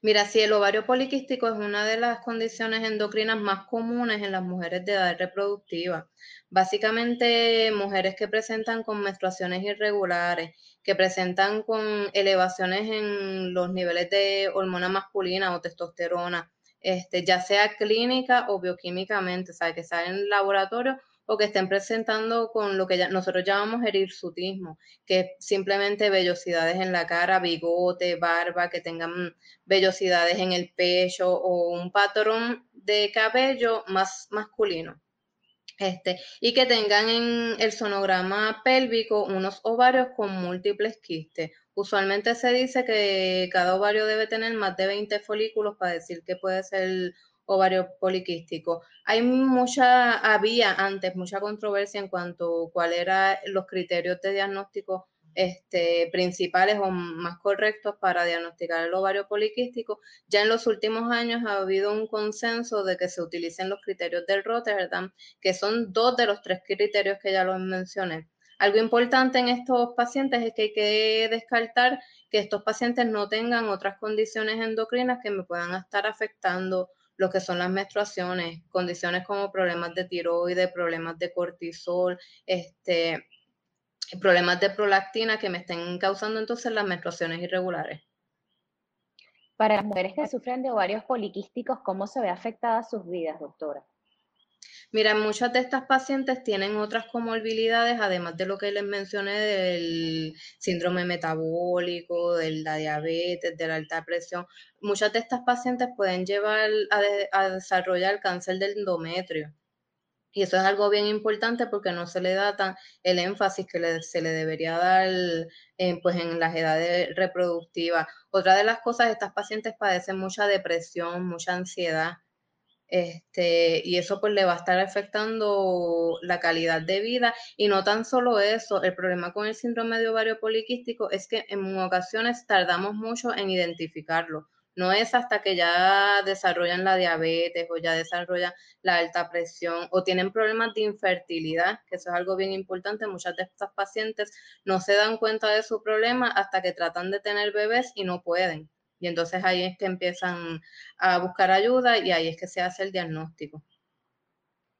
Mira, si el ovario poliquístico es una de las condiciones endocrinas más comunes en las mujeres de edad reproductiva. Básicamente, mujeres que presentan con menstruaciones irregulares, que presentan con elevaciones en los niveles de hormona masculina o testosterona, este, ya sea clínica o bioquímicamente, o que sea en laboratorio o que estén presentando con lo que ya, nosotros llamamos hirsutismo, que es simplemente vellosidades en la cara, bigote, barba, que tengan vellosidades en el pecho o un patrón de cabello más masculino. Este, y que tengan en el sonograma pélvico unos ovarios con múltiples quistes Usualmente se dice que cada ovario debe tener más de 20 folículos para decir que puede ser ovario poliquístico. Hay mucha, había antes mucha controversia en cuanto a cuáles eran los criterios de diagnóstico este, principales o más correctos para diagnosticar el ovario poliquístico. Ya en los últimos años ha habido un consenso de que se utilicen los criterios del Rotterdam, que son dos de los tres criterios que ya los mencioné. Algo importante en estos pacientes es que hay que descartar que estos pacientes no tengan otras condiciones endocrinas que me puedan estar afectando lo que son las menstruaciones, condiciones como problemas de tiroides, problemas de cortisol, este, problemas de prolactina que me estén causando entonces las menstruaciones irregulares. Para las mujeres que sufren de ovarios poliquísticos, ¿cómo se ve afectada sus vidas, doctora? Mira, muchas de estas pacientes tienen otras comorbilidades, además de lo que les mencioné del síndrome metabólico, de la diabetes, de la alta presión. Muchas de estas pacientes pueden llevar a, desarrollar cáncer del endometrio. Y eso es algo bien importante porque no se le da tan el énfasis que se le debería dar pues en las edades reproductivas. Otra de las cosas, estas pacientes padecen mucha depresión, mucha ansiedad. Este, y eso pues le va a estar afectando la calidad de vida y no tan solo eso, el problema con el síndrome de ovario poliquístico es que en ocasiones tardamos mucho en identificarlo. No es hasta que ya desarrollan la diabetes o ya desarrollan la alta presión o tienen problemas de infertilidad, que eso es algo bien importante. Muchas de estas pacientes no se dan cuenta de su problema hasta que tratan de tener bebés y no pueden. Y entonces ahí es que empiezan a buscar ayuda y ahí es que se hace el diagnóstico.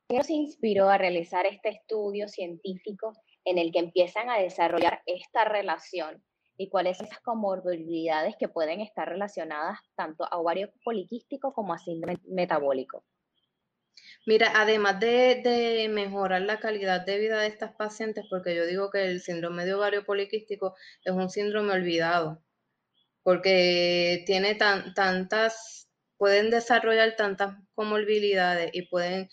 ¿Qué los inspiró a realizar este estudio científico en el que empiezan a desarrollar esta relación y cuáles son esas comorbilidades que pueden estar relacionadas tanto a ovario poliquístico como a síndrome metabólico? Mira, además de, de, mejorar la calidad de vida de estas pacientes, porque yo digo que el síndrome de ovario poliquístico es un síndrome olvidado porque tiene tantas, pueden desarrollar tantas comorbilidades y pueden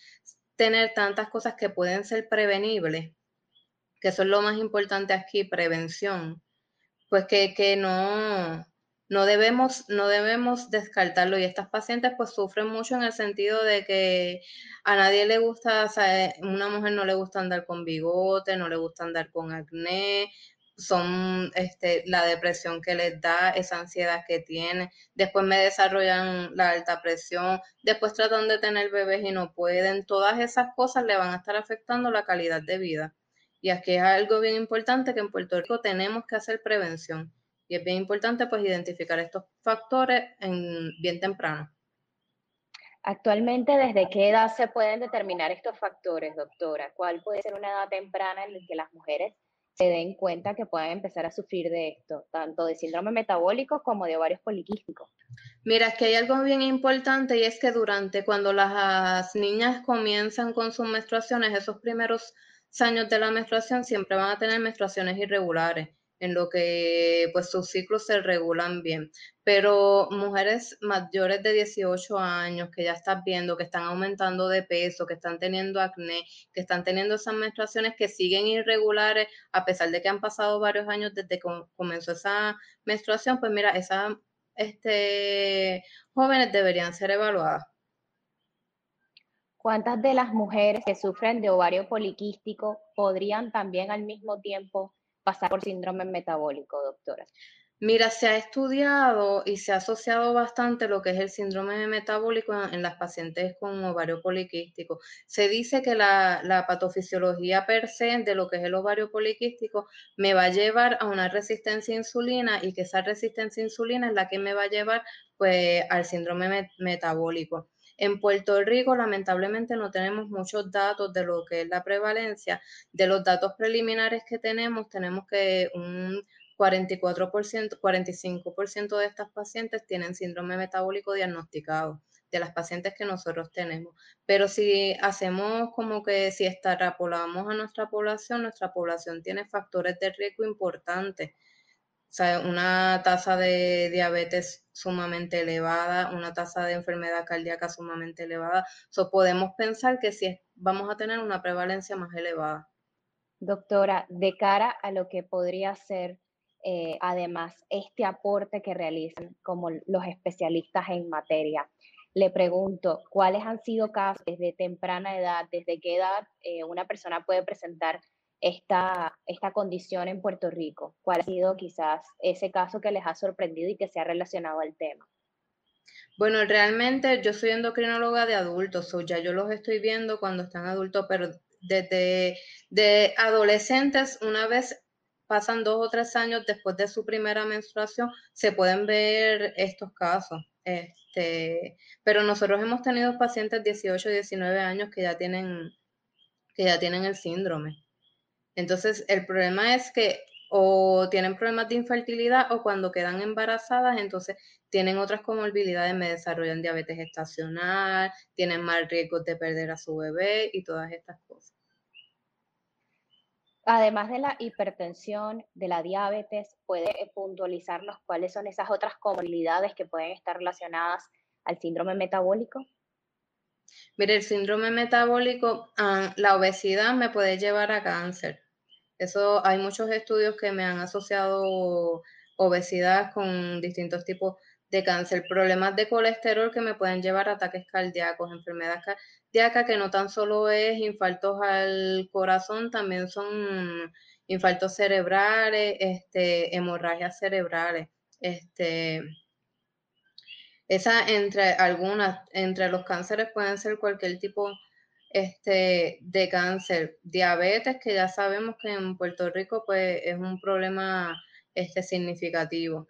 tener tantas cosas que pueden ser prevenibles, que eso es lo más importante aquí, prevención, pues que, que no, no debemos, no debemos descartarlo. Y estas pacientes pues sufren mucho en el sentido de que a nadie le gusta, o sea, una mujer no le gusta andar con bigote, no le gusta andar con acné, son este, la depresión que les da, esa ansiedad que tienen, después me desarrollan la alta presión, después tratan de tener bebés y no pueden, todas esas cosas le van a estar afectando la calidad de vida. Y aquí es algo bien importante que en Puerto Rico tenemos que hacer prevención. Y es bien importante pues identificar estos factores en, bien temprano. Actualmente, ¿desde qué edad se pueden determinar estos factores, doctora? ¿Cuál puede ser una edad temprana en la que las mujeres se den cuenta que pueden empezar a sufrir de esto, tanto de síndrome metabólico como de ovarios poliquísticos. Mira, que hay algo bien importante y es que durante cuando las niñas comienzan con sus menstruaciones, esos primeros años de la menstruación siempre van a tener menstruaciones irregulares. En lo que pues sus ciclos se regulan bien. Pero mujeres mayores de 18 años que ya estás viendo que están aumentando de peso, que están teniendo acné, que están teniendo esas menstruaciones que siguen irregulares a pesar de que han pasado varios años desde que comenzó esa menstruación, pues mira, esas este, jóvenes deberían ser evaluadas. ¿Cuántas de las mujeres que sufren de ovario poliquístico podrían también al mismo tiempo pasar por síndrome metabólico, doctora? Mira, se ha estudiado y se ha asociado bastante lo que es el síndrome metabólico en, las pacientes con ovario poliquístico. Se dice que la, patofisiología per se de lo que es el ovario poliquístico me va a llevar a una resistencia a insulina y que esa resistencia a insulina es la que me va a llevar pues, al síndrome metabólico. En Puerto Rico, lamentablemente, no tenemos muchos datos de lo que es la prevalencia. De los datos preliminares que tenemos, tenemos que un 44%, 45% de estas pacientes tienen síndrome metabólico diagnosticado, de las pacientes que nosotros tenemos. Pero si hacemos como que si extrapolamos a nuestra población, nuestra población tiene factores de riesgo importantes o sea, una tasa de diabetes sumamente elevada, una tasa de enfermedad cardíaca sumamente elevada. So, podemos pensar que sí vamos a tener una prevalencia más elevada. Doctora, de cara a lo que podría ser eh, además este aporte que realizan como los especialistas en materia, le pregunto, ¿cuáles han sido casos desde temprana edad, desde qué edad eh, una persona puede presentar esta, esta condición en Puerto Rico? ¿Cuál ha sido quizás ese caso que les ha sorprendido y que se ha relacionado al tema? Bueno, realmente yo soy endocrinóloga de adultos, o ya yo los estoy viendo cuando están adultos, pero desde de adolescentes, una vez pasan dos o tres años después de su primera menstruación, se pueden ver estos casos. Este, pero nosotros hemos tenido pacientes 18, 19 años que ya tienen, que ya tienen el síndrome. Entonces, el problema es que o tienen problemas de infertilidad o cuando quedan embarazadas, entonces tienen otras comorbilidades, me desarrollan diabetes estacional, tienen más riesgo de perder a su bebé y todas estas cosas. Además de la hipertensión, de la diabetes, ¿puede puntualizarnos cuáles son esas otras comorbilidades que pueden estar relacionadas al síndrome metabólico? Mire, el síndrome metabólico, ah, la obesidad me puede llevar a cáncer. Eso hay muchos estudios que me han asociado obesidad con distintos tipos de cáncer, problemas de colesterol que me pueden llevar a ataques cardíacos, enfermedades cardíacas que no tan solo es infartos al corazón, también son infartos cerebrales, este, hemorragias cerebrales, este, esa entre algunas, entre los cánceres pueden ser cualquier tipo este, de cáncer, diabetes, que ya sabemos que en Puerto Rico pues, es un problema este, significativo.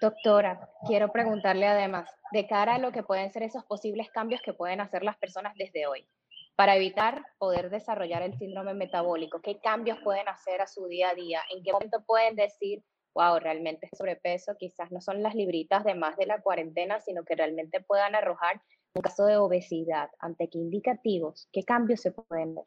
Doctora, quiero preguntarle además, de cara a lo que pueden ser esos posibles cambios que pueden hacer las personas desde hoy, para evitar poder desarrollar el síndrome metabólico, ¿qué cambios pueden hacer a su día a día? ¿En qué momento pueden decir, wow, realmente sobrepeso quizás no son las libritas de más de la cuarentena, sino que realmente puedan arrojar un caso de obesidad, ¿ante qué indicativos, qué cambios se pueden ver?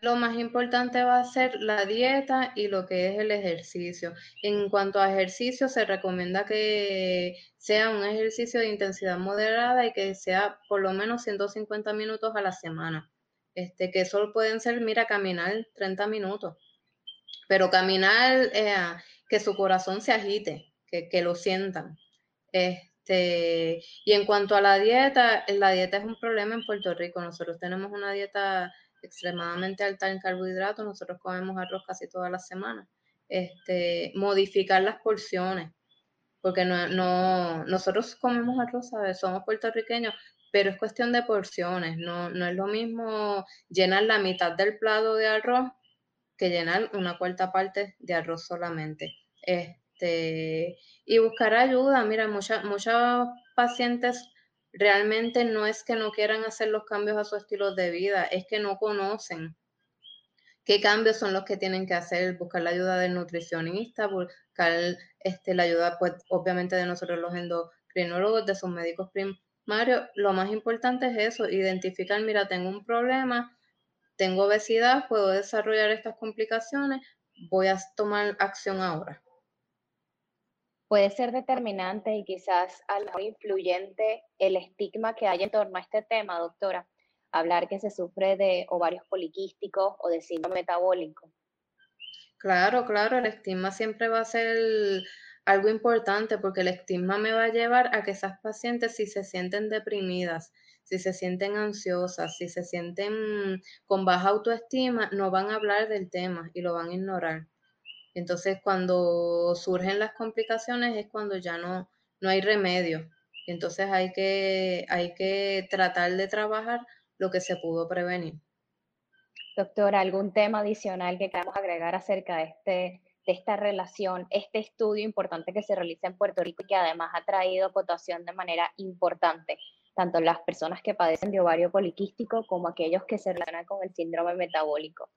Lo más importante va a ser la dieta y lo que es el ejercicio. En cuanto a ejercicio, se recomienda que sea un ejercicio de intensidad moderada y que sea por lo menos 150 minutos a la semana. Este, que solo pueden ser, mira, caminar 30 minutos, pero caminar, eh, que su corazón se agite, que, que lo sientan. Este, y en cuanto a la dieta, la dieta es un problema en Puerto Rico. Nosotros tenemos una dieta extremadamente alta en carbohidratos, nosotros comemos arroz casi todas las semanas. Este, modificar las porciones, porque no, no, nosotros comemos arroz, ¿sabes? somos puertorriqueños, pero es cuestión de porciones, no, no es lo mismo llenar la mitad del plato de arroz que llenar una cuarta parte de arroz solamente. Este, y buscar ayuda. Mira, muchas, muchos pacientes realmente no es que no quieran hacer los cambios a su estilo de vida, es que no conocen qué cambios son los que tienen que hacer, buscar la ayuda del nutricionista, buscar este, la ayuda, pues, obviamente de nosotros los endocrinólogos, de sus médicos primarios. Lo más importante es eso, identificar, mira, tengo un problema, tengo obesidad, puedo desarrollar estas complicaciones, voy a tomar acción ahora. Puede ser determinante y quizás algo influyente el estigma que hay en torno a este tema, doctora. Hablar que se sufre de ovarios poliquísticos o de síndrome metabólico. Claro, claro, el estigma siempre va a ser algo importante porque el estigma me va a llevar a que esas pacientes si se sienten deprimidas, si se sienten ansiosas, si se sienten con baja autoestima, no van a hablar del tema y lo van a ignorar. Entonces, cuando surgen las complicaciones es cuando ya no, no hay remedio. Entonces hay que, hay que tratar de trabajar lo que se pudo prevenir. Doctora, ¿algún tema adicional que queramos agregar acerca de, este, de esta relación, este estudio importante que se realiza en Puerto Rico y que además ha traído cotación de manera importante, tanto las personas que padecen de ovario poliquístico como aquellos que se relacionan con el síndrome metabólico?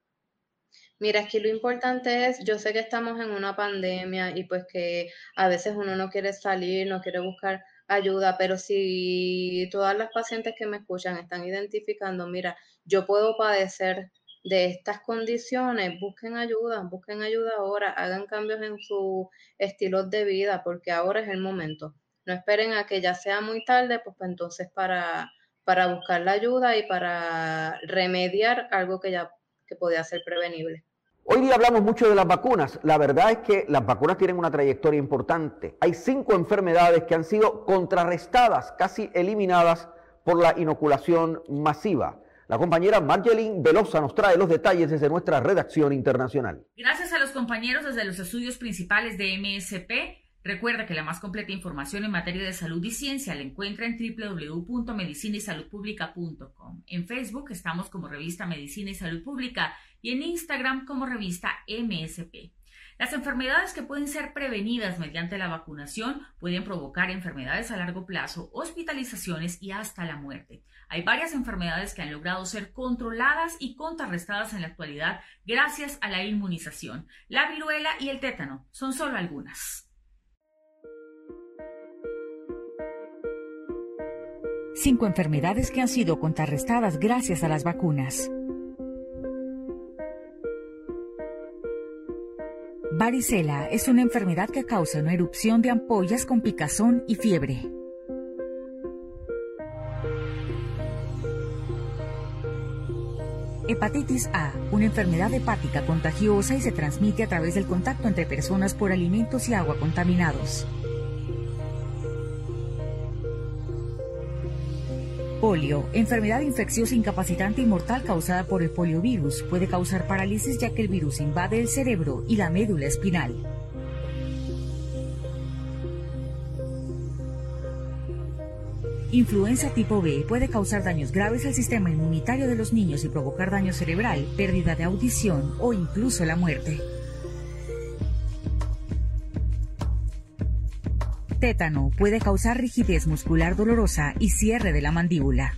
Mira, que lo importante es, yo sé que estamos en una pandemia y pues que a veces uno no quiere salir, no quiere buscar ayuda, pero si todas las pacientes que me escuchan están identificando, mira, yo puedo padecer de estas condiciones, busquen ayuda, busquen ayuda ahora, hagan cambios en su estilo de vida, porque ahora es el momento. No esperen a que ya sea muy tarde, pues, pues entonces para, para buscar la ayuda y para remediar algo que ya que podía ser prevenible. Hoy día hablamos mucho de las vacunas. La verdad es que las vacunas tienen una trayectoria importante. Hay cinco enfermedades que han sido contrarrestadas, casi eliminadas por la inoculación masiva. La compañera Marjeline Velosa nos trae los detalles desde nuestra redacción internacional. Gracias a los compañeros desde los estudios principales de MSP, recuerda que la más completa información en materia de salud y ciencia la encuentra en www.medicinaysaludpublica.com. En Facebook estamos como revista Medicina y Salud Pública y en Instagram como revista MSP. Las enfermedades que pueden ser prevenidas mediante la vacunación pueden provocar enfermedades a largo plazo, hospitalizaciones y hasta la muerte. Hay varias enfermedades que han logrado ser controladas y contrarrestadas en la actualidad gracias a la inmunización. La viruela y el tétano son solo algunas. Cinco enfermedades que han sido contrarrestadas gracias a las vacunas. Varicela es una enfermedad que causa una erupción de ampollas con picazón y fiebre. Hepatitis A, una enfermedad hepática contagiosa y se transmite a través del contacto entre personas por alimentos y agua contaminados. Polio, enfermedad infecciosa incapacitante y mortal causada por el poliovirus, puede causar parálisis ya que el virus invade el cerebro y la médula espinal. Influenza tipo B puede causar daños graves al sistema inmunitario de los niños y provocar daño cerebral, pérdida de audición o incluso la muerte. Tétano puede causar rigidez muscular dolorosa y cierre de la mandíbula.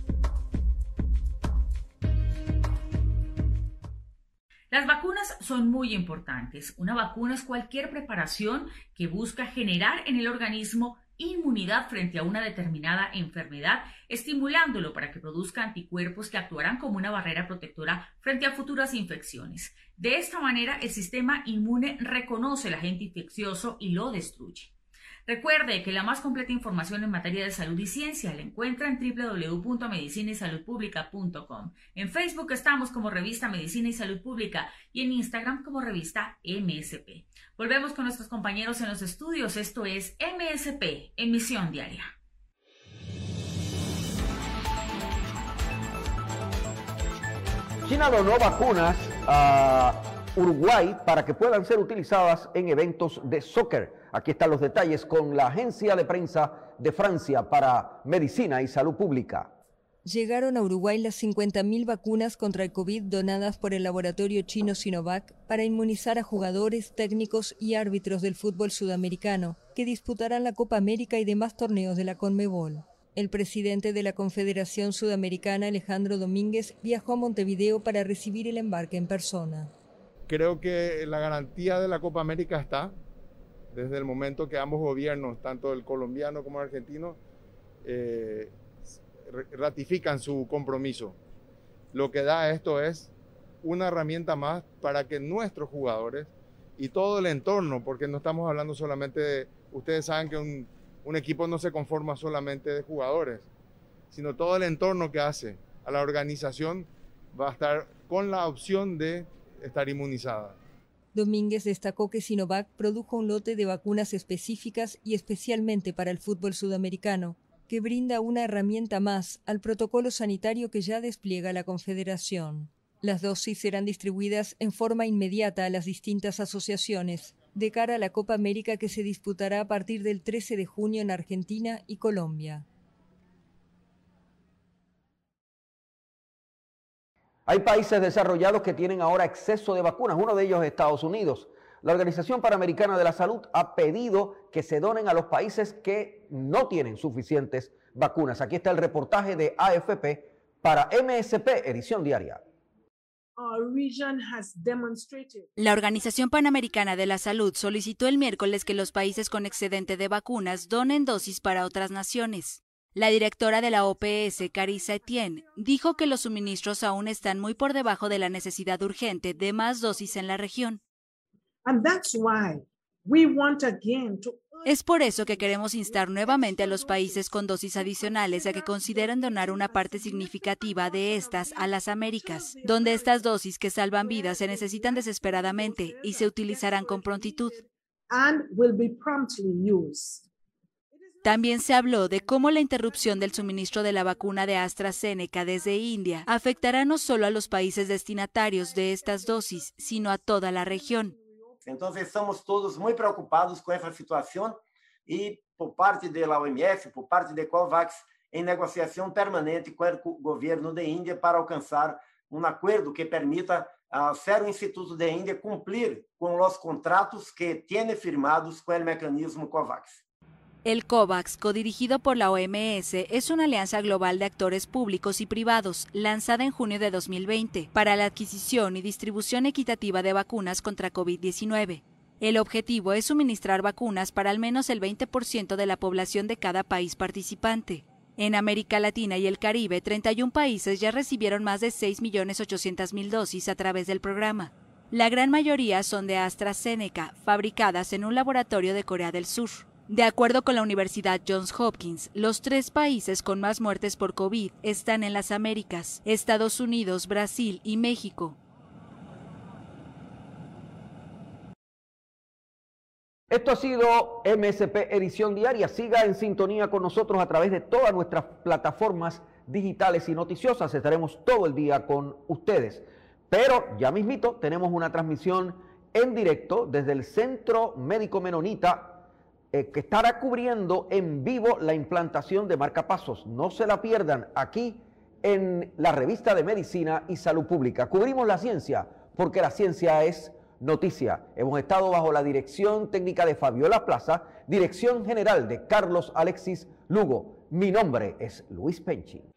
Las vacunas son muy importantes. Una vacuna es cualquier preparación que busca generar en el organismo inmunidad frente a una determinada enfermedad, estimulándolo para que produzca anticuerpos que actuarán como una barrera protectora frente a futuras infecciones. De esta manera, el sistema inmune reconoce el agente infeccioso y lo destruye. Recuerde que la más completa información en materia de salud y ciencia la encuentra en www.medicinaysaludpublica.com. En Facebook estamos como revista Medicina y Salud Pública y en Instagram como revista MSP. Volvemos con nuestros compañeros en los estudios. Esto es MSP, emisión diaria. China donó vacunas a Uruguay para que puedan ser utilizadas en eventos de soccer. Aquí están los detalles con la agencia de prensa de Francia para Medicina y Salud Pública. Llegaron a Uruguay las 50.000 vacunas contra el COVID donadas por el laboratorio chino Sinovac para inmunizar a jugadores, técnicos y árbitros del fútbol sudamericano que disputarán la Copa América y demás torneos de la CONMEBOL. El presidente de la Confederación Sudamericana, Alejandro Domínguez, viajó a Montevideo para recibir el embarque en persona. Creo que la garantía de la Copa América está desde el momento que ambos gobiernos, tanto el colombiano como el argentino, eh, ratifican su compromiso. Lo que da esto es una herramienta más para que nuestros jugadores y todo el entorno, porque no estamos hablando solamente de, ustedes saben que un, un equipo no se conforma solamente de jugadores, sino todo el entorno que hace a la organización va a estar con la opción de estar. Domínguez destacó que Sinovac produjo un lote de vacunas específicas y especialmente para el fútbol sudamericano, que brinda una herramienta más al protocolo sanitario que ya despliega la Confederación. Las dosis serán distribuidas en forma inmediata a las distintas asociaciones, de cara a la Copa América que se disputará a partir del 13 de junio en Argentina y Colombia. Hay países desarrollados que tienen ahora exceso de vacunas, uno de ellos es Estados Unidos. La Organización Panamericana de la Salud ha pedido que se donen a los países que no tienen suficientes vacunas. Aquí está el reportaje de AFP para MSP, edición diaria. La Organización Panamericana de la Salud solicitó el miércoles que los países con excedente de vacunas donen dosis para otras naciones. La directora de la OPS, Carissa Etienne, dijo que los suministros aún están muy por debajo de la necesidad urgente de más dosis en la región. Es por eso que queremos instar nuevamente a los países con dosis adicionales a que consideren donar una parte significativa de estas a las Américas, donde estas dosis que salvan vidas se necesitan desesperadamente y se utilizarán con prontitud. También se habló de cómo la interrupción del suministro de la vacuna de AstraZeneca desde India afectará no solo a los países destinatarios de estas dosis, sino a toda la región. Entonces estamos todos muy preocupados con esta situación y por parte de la OMS, por parte de COVAX, en negociación permanente con el gobierno de India para alcanzar un acuerdo que permita al Cero Instituto de India cumplir con los contratos que tiene firmados con el mecanismo COVAX. El COVAX, codirigido por la OMS, es una alianza global de actores públicos y privados, lanzada en junio de 2020, para la adquisición y distribución equitativa de vacunas contra COVID-19. El objetivo es suministrar vacunas para al menos el 20% de la población de cada país participante. En América Latina y el Caribe, 31 países ya recibieron más de 6.800.000 dosis a través del programa. La gran mayoría son de AstraZeneca, fabricadas en un laboratorio de Corea del Sur. De acuerdo con la Universidad Johns Hopkins, los tres países con más muertes por COVID están en las Américas, Estados Unidos, Brasil y México. Esto ha sido MSP Edición Diaria. Siga en sintonía con nosotros a través de todas nuestras plataformas digitales y noticiosas. Estaremos todo el día con ustedes. Pero ya mismito tenemos una transmisión en directo desde el Centro Médico Menonita eh, que estará cubriendo en vivo la implantación de marcapasos. No se la pierdan aquí en la revista de Medicina y Salud Pública. Cubrimos la ciencia porque la ciencia es noticia. Hemos estado bajo la dirección técnica de Fabiola Plaza, dirección general de Carlos Alexis Lugo. Mi nombre es Luis Penchi.